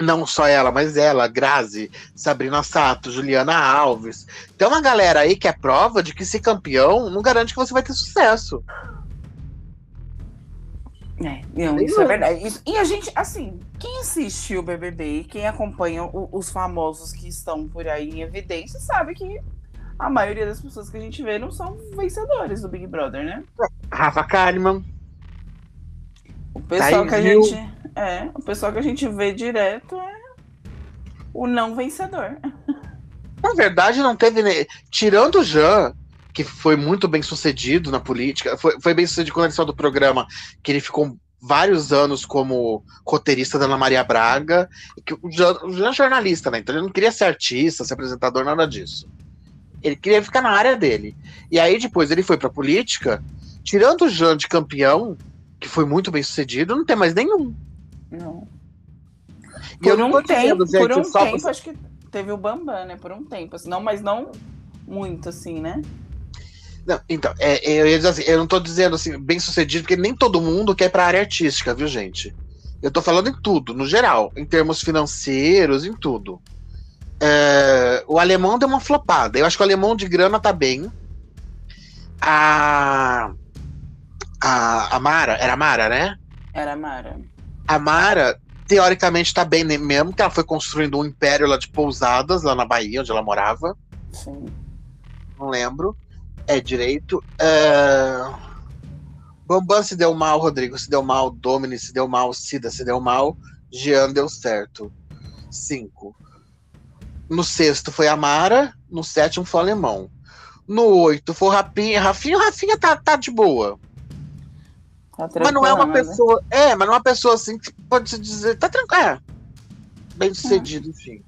não só ela, mas ela, Grazi, Sabrina Sato, Juliana Alves. Tem uma galera aí que é prova de que ser campeão não garante que você vai ter sucesso. É, não, isso é verdade. Isso, e a gente, assim, quem assiste o BBB e quem acompanha o, os famosos que estão por aí em evidência sabe que a maioria das pessoas que a gente vê não são vencedores do Big Brother, né? Rafa Kalimann. O pessoal que a gente. É, o pessoal que a gente vê direto é o não vencedor. Na verdade, não teve. Tirando o Jean, que foi muito bem sucedido na política. Foi, foi bem sucedido quando ele saiu do programa, que ele ficou vários anos como roteirista da Ana Maria Braga. Que o Jean, o Jean é jornalista, né? Então ele não queria ser artista, ser apresentador, nada disso. Ele queria ficar na área dele. E aí depois ele foi pra política, tirando o Jean de campeão, que foi muito bem sucedido, não tem mais nenhum. Não. E por eu não um tempo, dizendo, por um tempo, pra... acho que teve o Bambam, né? Por um tempo, assim, não, mas não muito, assim, né? Não, então, é, eu ia dizer assim, eu não tô dizendo assim, bem sucedido, porque nem todo mundo quer ir pra área artística, viu, gente? Eu tô falando em tudo, no geral, em termos financeiros, em tudo. É, o alemão deu uma flopada. Eu acho que o alemão de grana tá bem. A. A, a Mara, era a Mara, né? Era a Mara. A Mara, teoricamente, tá bem mesmo, que ela foi construindo um império lá de pousadas, lá na Bahia, onde ela morava. Sim. Não lembro é direito. É... Bambam se deu mal, Rodrigo se deu mal, Domini se deu mal, Cida se deu mal, Jean deu certo. Cinco. No sexto foi Amara, no sétimo foi Alemão. No oito foi Rafinha. Rafinha, Rafinha tá, tá de boa. Tá mas não é uma né? pessoa. É, mas não é uma pessoa assim que pode se dizer. Tá tranquilo. É. Bem sucedido, enfim.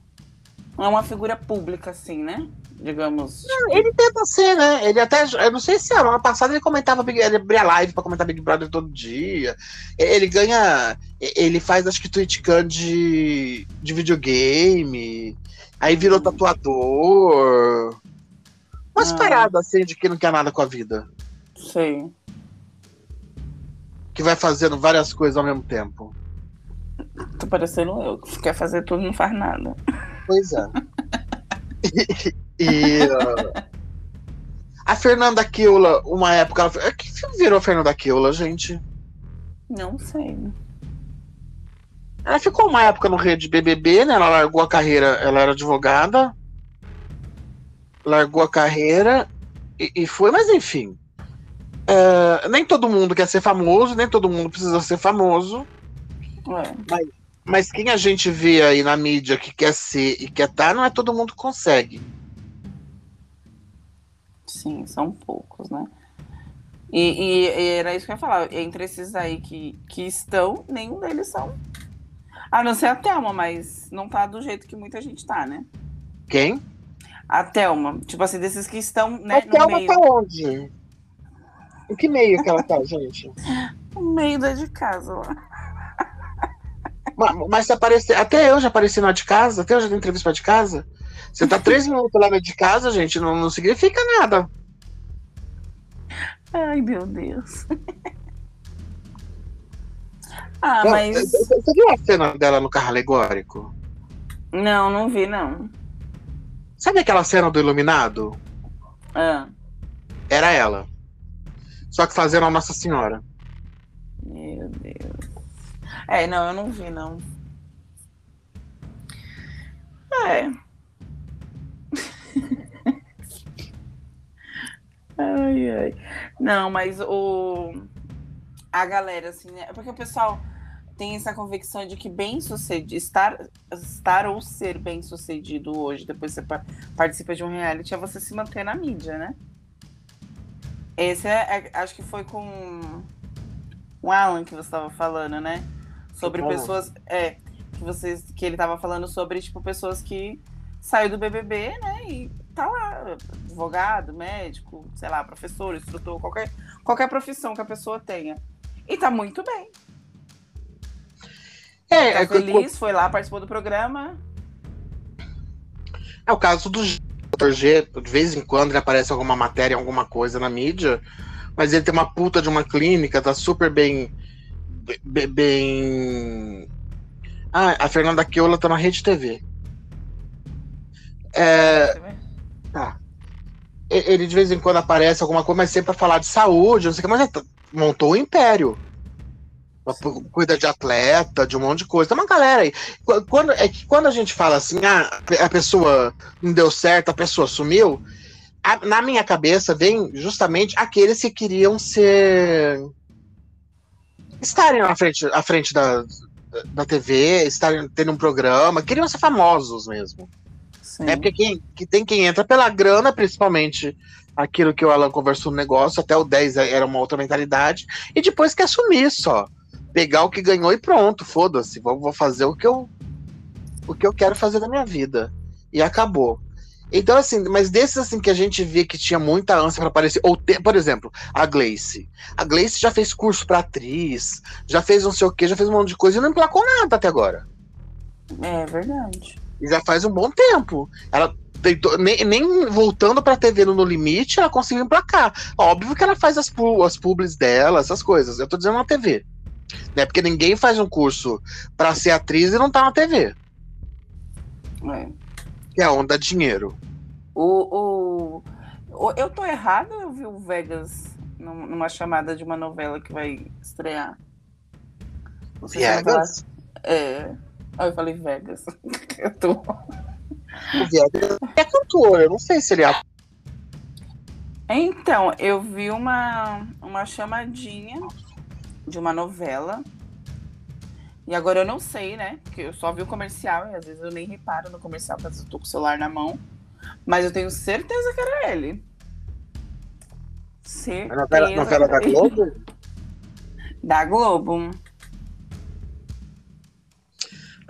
Não é uma figura pública, assim, né? Digamos. Ele tenta ser, né? Ele até. Eu não sei se ano passado ele comentava. Ele abria live pra comentar Big Brother todo dia. Ele ganha. Ele faz, acho que, Twitchcan de, de videogame. Aí virou hum. tatuador. Umas ah. paradas assim de que não quer nada com a vida. Sei. Que vai fazendo várias coisas ao mesmo tempo. Tô parecendo eu, que quer fazer tudo e não faz nada. Pois é. E a Fernanda Keula, uma época, ela, é, que filme virou a Fernanda Keula, gente? Não sei. Ela ficou uma época no Rede BBB, né? Ela largou a carreira, ela era advogada, largou a carreira e, e foi, mas enfim. Uh, nem todo mundo quer ser famoso, nem todo mundo precisa ser famoso. É. Mas, mas quem a gente vê aí na mídia que quer ser e quer estar, tá, não é todo mundo que consegue. Sim, são poucos, né? E, e, e, era isso que eu ia falar. Entre esses aí que, que estão, nenhum deles são. A não ser a Thelma, mas não tá do jeito que muita gente tá, né? Quem? A Thelma. Tipo assim, desses que estão, né? A Thelma meio... tá onde? Em que meio que ela tá, gente? No meio da de casa lá. Mas, mas se aparecer. Até eu já apareci na de casa, até eu já dei entrevista pra de casa. Você tá três minutos lá de casa, gente, não, não significa nada. Ai, meu Deus. ah, não, mas. Você viu a cena dela no carro alegórico? Não, não vi, não. Sabe aquela cena do Iluminado? Ah. Era ela. Só que fazendo a Nossa Senhora. Meu Deus. É, não, eu não vi, não. É. ai, ai. Não, mas o. A galera, assim, né? Porque o pessoal tem essa convicção de que bem sucedido, estar, estar ou ser bem sucedido hoje, depois você participa de um reality, é você se manter na mídia, né? Esse é, é acho que foi com o Alan que você estava falando, né? Sobre pessoas. É, que vocês. Que ele estava falando sobre, tipo, pessoas que saiu do BBB, né? E tá lá, advogado, médico, sei lá, professor, instrutor, qualquer, qualquer profissão que a pessoa tenha. E tá muito bem. É, Tá é, feliz, foi lá, participou do programa. é o caso do. Dr. G, de vez em quando ele aparece alguma matéria, alguma coisa na mídia, mas ele tem uma puta de uma clínica, tá super bem. be- bem. Ah, a Fernanda Keula tá na Rede TV. É, Tá. Ele de vez em quando aparece alguma coisa, mas sempre pra falar de saúde, não sei o que, mas tá- montou um império. Sim. Cuida de atleta, de um monte de coisa. Tem uma galera aí. Qu- Quando, é que quando a gente fala assim, ah, a pessoa não deu certo, a pessoa sumiu, a- na minha cabeça vem justamente aqueles que queriam ser. estarem à frente, à frente da, da TV, estarem tendo um programa, queriam ser famosos mesmo. Sim. É porque quem, que tem quem entra pela grana, principalmente aquilo que o Alan conversou no negócio, até o 10 era uma outra mentalidade, e depois quer assumir só. Pegar o que ganhou e pronto, foda-se, vou, vou fazer o que eu o que eu quero fazer da minha vida. E acabou. Então, assim, mas desses assim que a gente vê que tinha muita ânsia para aparecer, ou te- por exemplo, a Gleice. A Gleice já fez curso para atriz, já fez não sei o que, já fez um monte de coisa e não emplacou nada até agora. É verdade. E já faz um bom tempo. Ela nem, nem voltando pra TV no No Limite, ela conseguiu emplacar. Óbvio que ela faz as, as publis dela, essas coisas. Eu tô dizendo na TV. Né? Porque ninguém faz um curso pra ser atriz e não tá na TV. É. Que é onde dá dinheiro. O, o, o- eu tô errado eu vi o Vegas num- numa chamada de uma novela que vai estrear? Você sabe falar- Viegas? É. Ah, eu falei Vegas. Eu tô... O Viegas é cantor. Eu não sei se ele é. Então, eu vi uma, uma chamadinha de uma novela. E agora eu não sei, né? Porque eu só vi o comercial e às vezes eu nem reparo no comercial, porque eu tô com o celular na mão. Mas eu tenho certeza que era ele. Certeza. A novela, novela da. Globo? Da Globo.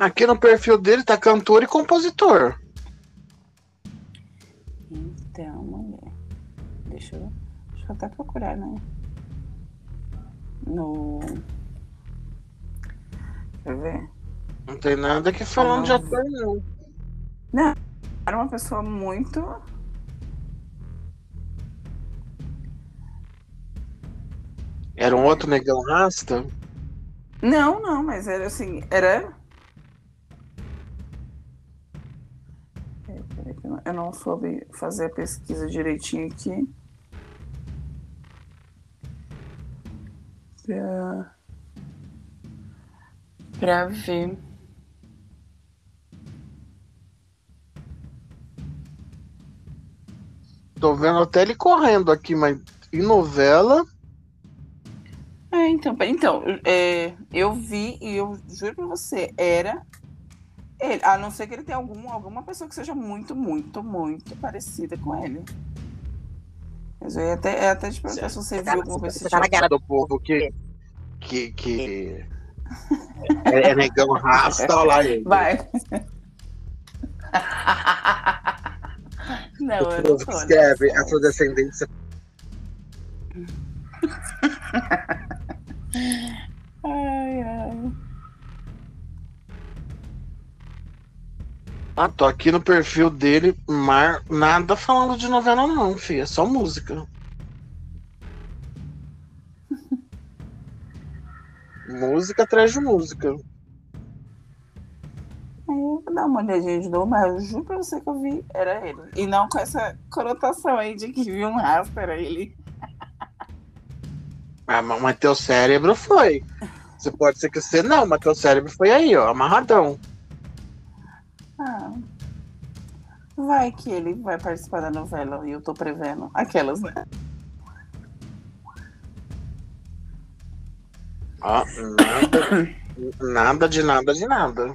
Aqui no perfil dele tá cantor e compositor. Então, mulher. Deixa eu, deixa eu até procurar, né? No. Deixa eu ver. Não tem nada que falando de ator, não. Era uma pessoa muito. Era um outro negão rasta? Não, não, mas era assim, era. Eu não- soube fazer a pesquisa direitinho aqui. Pra, pra ver. Tô vendo até ele correndo aqui, mas em novela. É, então, então é, eu vi e eu juro pra você, era ele, a não ser que ele tenha algum, alguma pessoa que seja muito, muito, muito parecida com ele. Mas eu ia até, eu ia até te perguntar se você viu alguma coisa Você tá na tipo. cara do povo que. que. que é, é negão rasta, olha lá ele. Vai. não, O eu não né? escreve afrodescendência. Ai, ai. Ah, tô aqui no perfil dele, mar... nada falando de novela, não, filha. É só música. música atrás de música. Eu vou dar uma olhadinha de novo, mas eu juro pra você que eu vi, era ele. E não com essa conotação aí de que vi um rastro, era ele. Ah, mas mas teu cérebro foi. Você pode ser que você não, mas teu cérebro foi aí, ó, amarradão. Ah. Vai que ele vai participar da novela e eu tô prevendo. Aquelas, né? Ó, nada, nada de nada de nada.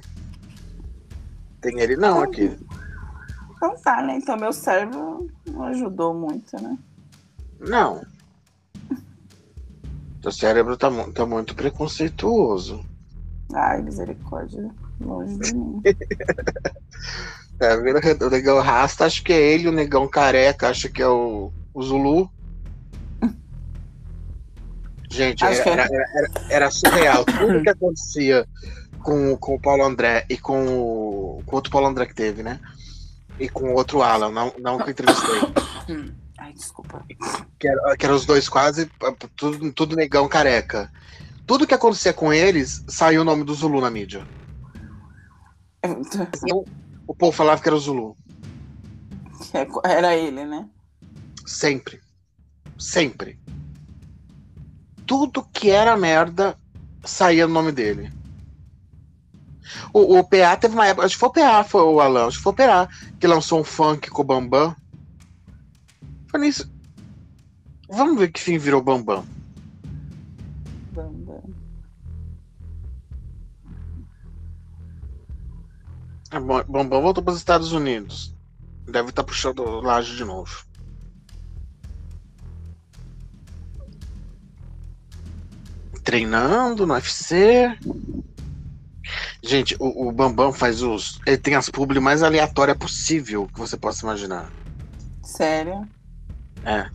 Tem ele não aqui. Então tá, né? Então meu cérebro não ajudou muito, né? Não. Teu cérebro tá, tá muito preconceituoso. Ai, misericórdia. Longe de mim. É, vira- o negão rasta, acho que é ele, o negão careca, acho que é o, o Zulu. Gente, que era, é. era, era- era surreal. Tudo que acontecia com, com o Paulo André e com o, com outro Paulo André que teve, né? E com o outro Alan, não, não que eu entrevistei. Ai, desculpa. Que, era, que eram os dois quase, tudo, tudo negão careca. Tudo que acontecia com eles, saiu o nome do Zulu na mídia. O povo falava que era o Zulu. Era ele, né? Sempre. Sempre. Tudo que era merda saía o nome dele. O, o PA teve uma época, acho que foi o PA, foi o Alan, acho que foi o PA, que lançou um funk com o Bambam. Foi nisso. Vamos ver que fim virou. Bambam. Ah, Bambam voltou para os Estados Unidos. Deve estar tá puxando laje de novo. Treinando no UFC. Gente, o, o, Bambam faz os. Ele tem as publi mais aleatórias possível que você possa imaginar. Sério? É.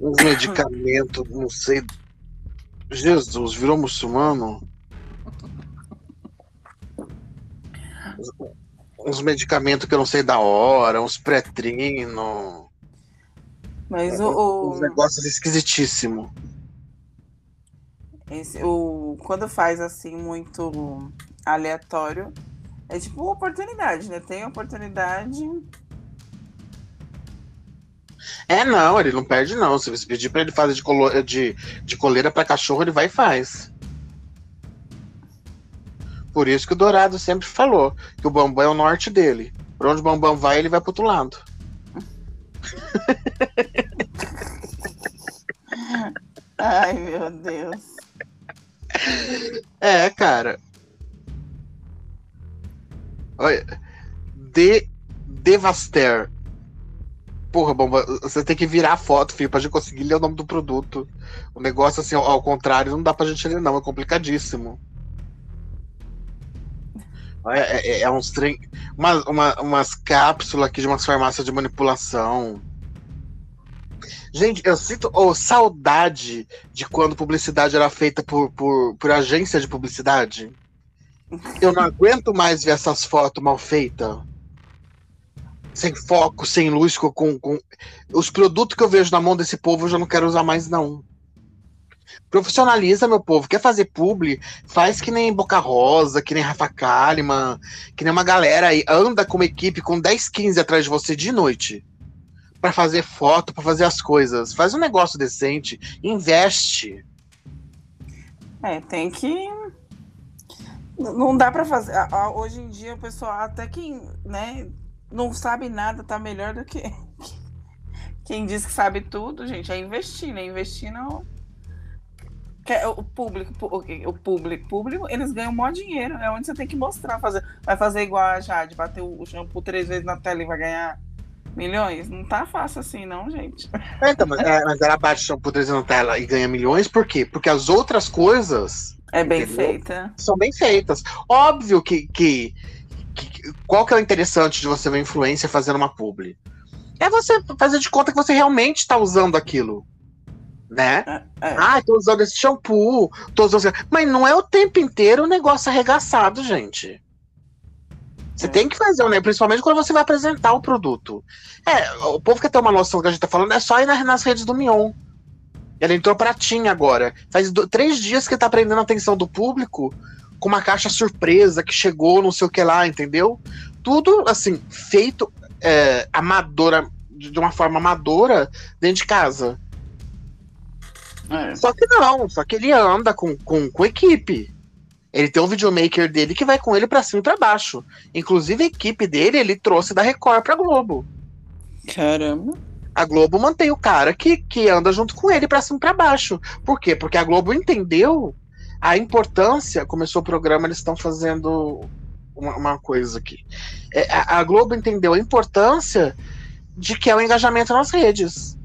Uns medicamentos, não sei. Jesus, virou muçulmano? Uns medicamentos que eu não sei da hora, uns pré-trino. Mas o. Uns negócios esquisitíssimos. Esse, o, quando faz assim muito aleatório, é tipo oportunidade, né? Tem oportunidade. É, não, ele não perde, não. Se você pedir pra ele fazer de, colo de, de coleira para cachorro, ele vai e faz. Por isso que o Dourado sempre falou que o Bambam é o norte dele. Pra onde o Bambam vai, ele vai pro outro lado. Ai, meu Deus. É, cara. Olha. De Devaster. Porra, bomba, você tem que virar a foto, filho, pra gente conseguir ler o nome do produto. O negócio, assim, ao, ao contrário, não dá pra gente ler, não. É complicadíssimo. É, é, é uns trem. Uma, uma, umas cápsulas aqui de umas farmácias de manipulação. Gente, eu sinto oh, saudade de quando publicidade era feita por, por, por agência de publicidade. Eu não aguento mais ver essas fotos mal feitas. Sem foco, sem luz, com, com. Os produtos que eu vejo na mão desse povo eu já não quero usar mais, não. Profissionaliza, meu povo. Quer fazer publi? Faz que nem Boca Rosa, que nem Rafa Kalimann, que nem uma galera aí. Anda com uma equipe com 10, 15 atrás de você de noite para fazer foto, para fazer as coisas. Faz um negócio decente, investe. É, tem que. Não dá para fazer. Hoje em dia o pessoal, até quem né, não sabe nada, tá melhor do que quem diz que sabe tudo, gente. É investir, né? Investir no. O público, o público, público, eles ganham maior dinheiro. É onde você tem que mostrar. Fazer, vai fazer igual a Jade, bater o shampoo três vezes na tela e vai ganhar Milhões? Não tá fácil assim, não, gente. É, então, mas, é, mas ela bate shampoo 3 tela e ganha milhões, por quê? Porque as outras coisas. É bem entendeu? feita. São bem feitas. Óbvio que, que, que, Qual que é o interessante de você ver influência fazendo uma publi? É você fazer de conta que você realmente está usando aquilo. Né? É, é. Ah, tô usando esse shampoo, tô usando. Mas não é o tempo inteiro o negócio arregaçado, gente. Você tem que fazer, né? Principalmente quando você vai apresentar o produto. É, o povo quer ter uma noção do que a gente tá falando, é só ir nas redes do Mion. Ela entrou pra Tim agora. Faz três dias que tá prendendo a atenção do público com uma caixa surpresa que chegou, não sei o que lá, entendeu? Tudo, assim, feito é, amadora, de uma forma amadora dentro de casa. É. Só que não, só que ele anda com, com, com equipe. Ele tem um videomaker dele que vai com ele para cima e pra baixo. Inclusive, a equipe dele ele trouxe da Record pra Globo. Caramba. A Globo mantém o cara que, que anda junto com ele para cima e pra baixo. Por quê? Porque a Globo entendeu a importância. Começou o programa, eles estão fazendo uma, uma, coisa aqui. É, a, a Globo entendeu a importância de que é o engajamento nas redes.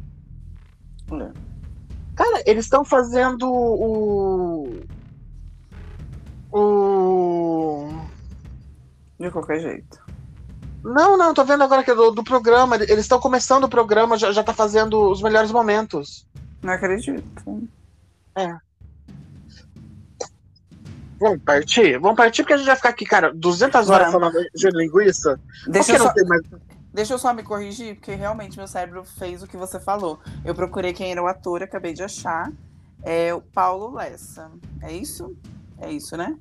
É. Cara, eles estão fazendo o, o. De qualquer jeito. Não, não, tô vendo agora que é do, do programa. Eles estão começando o programa, já, já tá fazendo os melhores momentos. Não acredito. É. Vamos partir? Vamos partir porque a gente vai ficar aqui, cara, 200 horas Vamos. falando de linguiça. Deixa eu, não só, tem mais... deixa eu só me corrigir, porque realmente meu cérebro fez o que você falou. Eu procurei quem era o ator, acabei de achar. É o Paulo Lessa. É isso? É isso, né?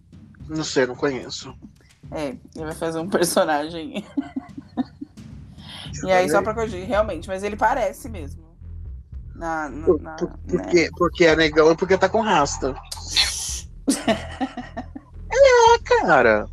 Não sei, não conheço. É, ele vai fazer um personagem. e aí, só pra corrigir, realmente, mas ele parece mesmo. Na, na, Por, na- por- né? porque, porque é negão e porque tá com rasta. é, cara.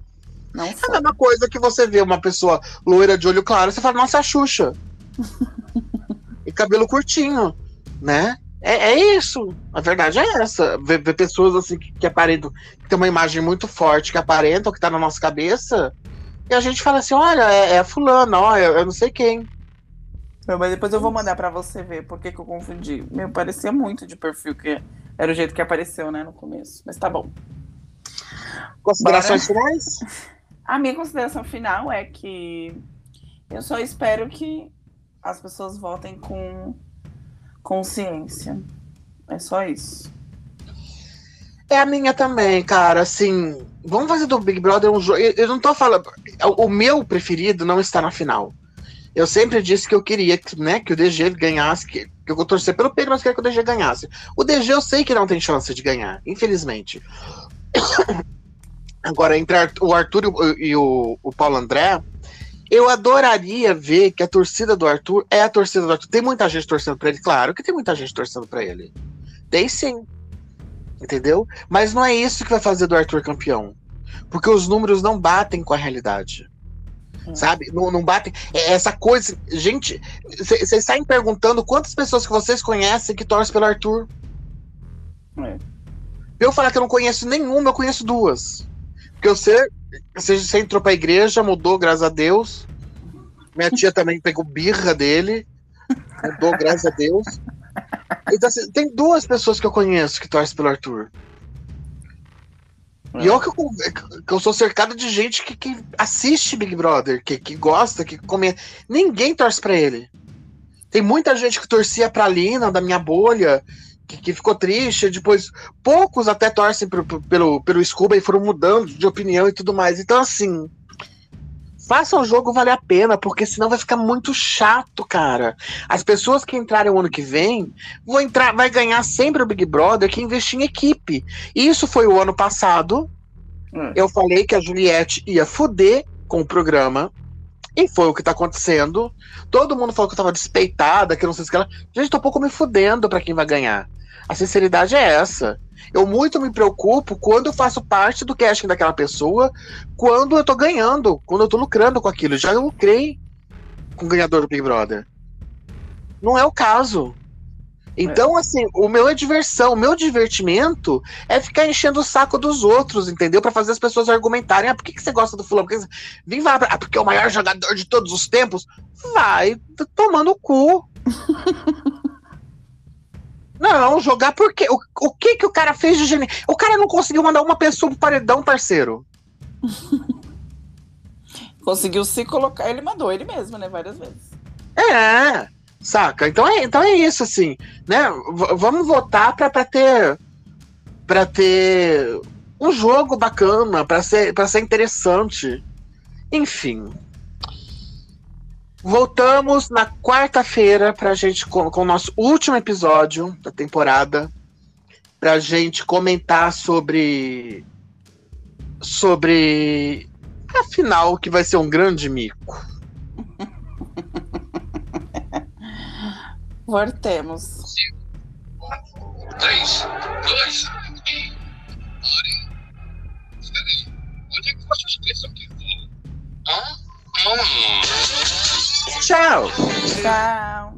Não É a mesma coisa que você vê uma pessoa loira de olho claro, você fala, nossa, é a Xuxa. e cabelo curtinho, né? É, é isso. A verdade é essa. Ver, ver pessoas assim que, que aparentam, que tem uma imagem muito forte, que aparentam, que tá na nossa cabeça, e a gente fala assim: olha, é, é a fulana, ó, eu, eu não sei quem. Não, Mas depois eu vou mandar pra você ver por que que eu confundi. Meu, parecia muito de perfil, que era o jeito que apareceu, né, no começo. Mas tá bom. Considerações finais? A minha consideração final é que eu só espero que as pessoas votem com consciência. É só isso. É a minha também, cara. Assim, vamos fazer do Big Brother um jogo. Eu, não tô falando. O meu preferido não está na final. Eu sempre disse que eu queria que, né, que o DG ganhasse, que, que eu torcer pelo Pedro, mas quero que o DG ganhasse. O DG eu sei que não tem chance de ganhar, infelizmente. Agora, entre o Arthur e o, o- Paulo André, eu adoraria ver que a torcida do Arthur é a torcida do Arthur. Tem muita gente torcendo pra ele, claro que tem muita gente torcendo pra ele. Tem sim. Entendeu? Mas não é isso que vai fazer do Arthur campeão. Porque os números não batem com a realidade. Hum. Sabe? Não, não batem. É essa coisa. Gente, vocês saem perguntando quantas pessoas que vocês conhecem que torcem pelo Arthur. É. Eu falar que eu não conheço nenhuma, eu conheço duas. Porque você, você, você entrou pra igreja, mudou, graças a Deus. Minha tia também pegou birra dele. Mudou, graças a Deus. Então, assim, tem duas pessoas que eu conheço que torcem pelo Arthur. E eu que, eu que eu sou cercado de gente que, que assiste Big Brother, que, que gosta, que comenta. Ninguém torce pra ele. Tem muita gente que torcia pra Lina, da minha bolha, que, que ficou triste. Depois, poucos até torcem pro- pro- pelo, pelo Scuba e foram mudando de opinião e tudo mais. Então, assim. Faça o jogo valer a pena, porque senão vai ficar muito chato, cara. As pessoas que entrarem o ano que vem vão entrar, vai ganhar sempre o Big Brother que investir em equipe. Isso foi o ano passado. Hum. Eu falei que a Juliette ia fuder com o programa. E foi o que tá acontecendo. Todo mundo falou que eu tava despeitada, que eu não sei se que ela. Gente, tô um pouco me fudendo pra quem vai ganhar. A sinceridade é essa. Eu muito me preocupo quando eu faço parte do casting daquela pessoa, quando eu tô ganhando, quando eu tô lucrando com aquilo. Já lucrei com o ganhador do Big Brother. Não é o caso. Então, assim, o meu é diversão, o meu divertimento é ficar enchendo o saco dos outros, entendeu? Pra fazer as pessoas argumentarem. Ah, por que, que você gosta do fulano? Por que você- Vem vai, ah, porque é o maior jogador de todos os tempos. Vai tomando o cu. Não, jogar por quê? O, o que que o cara fez de genial? O cara não conseguiu mandar uma pessoa pro paredão, parceiro. Conseguiu se colocar. Ele mandou ele mesmo, né? Várias vezes. É, saca? Então é, então é isso, assim, né? V- vamos votar pra, pra ter para ter um jogo bacana, pra ser, pra ser interessante. Enfim. Voltamos na quarta-feira pra gente com, com o nosso último episódio da temporada pra gente comentar sobre sobre a final que vai ser um grande mico. Voltemos. 3, 2, 1. Parem. Espera aí. Onde é que você expressão que voa? Hã? Tchau! Tchau.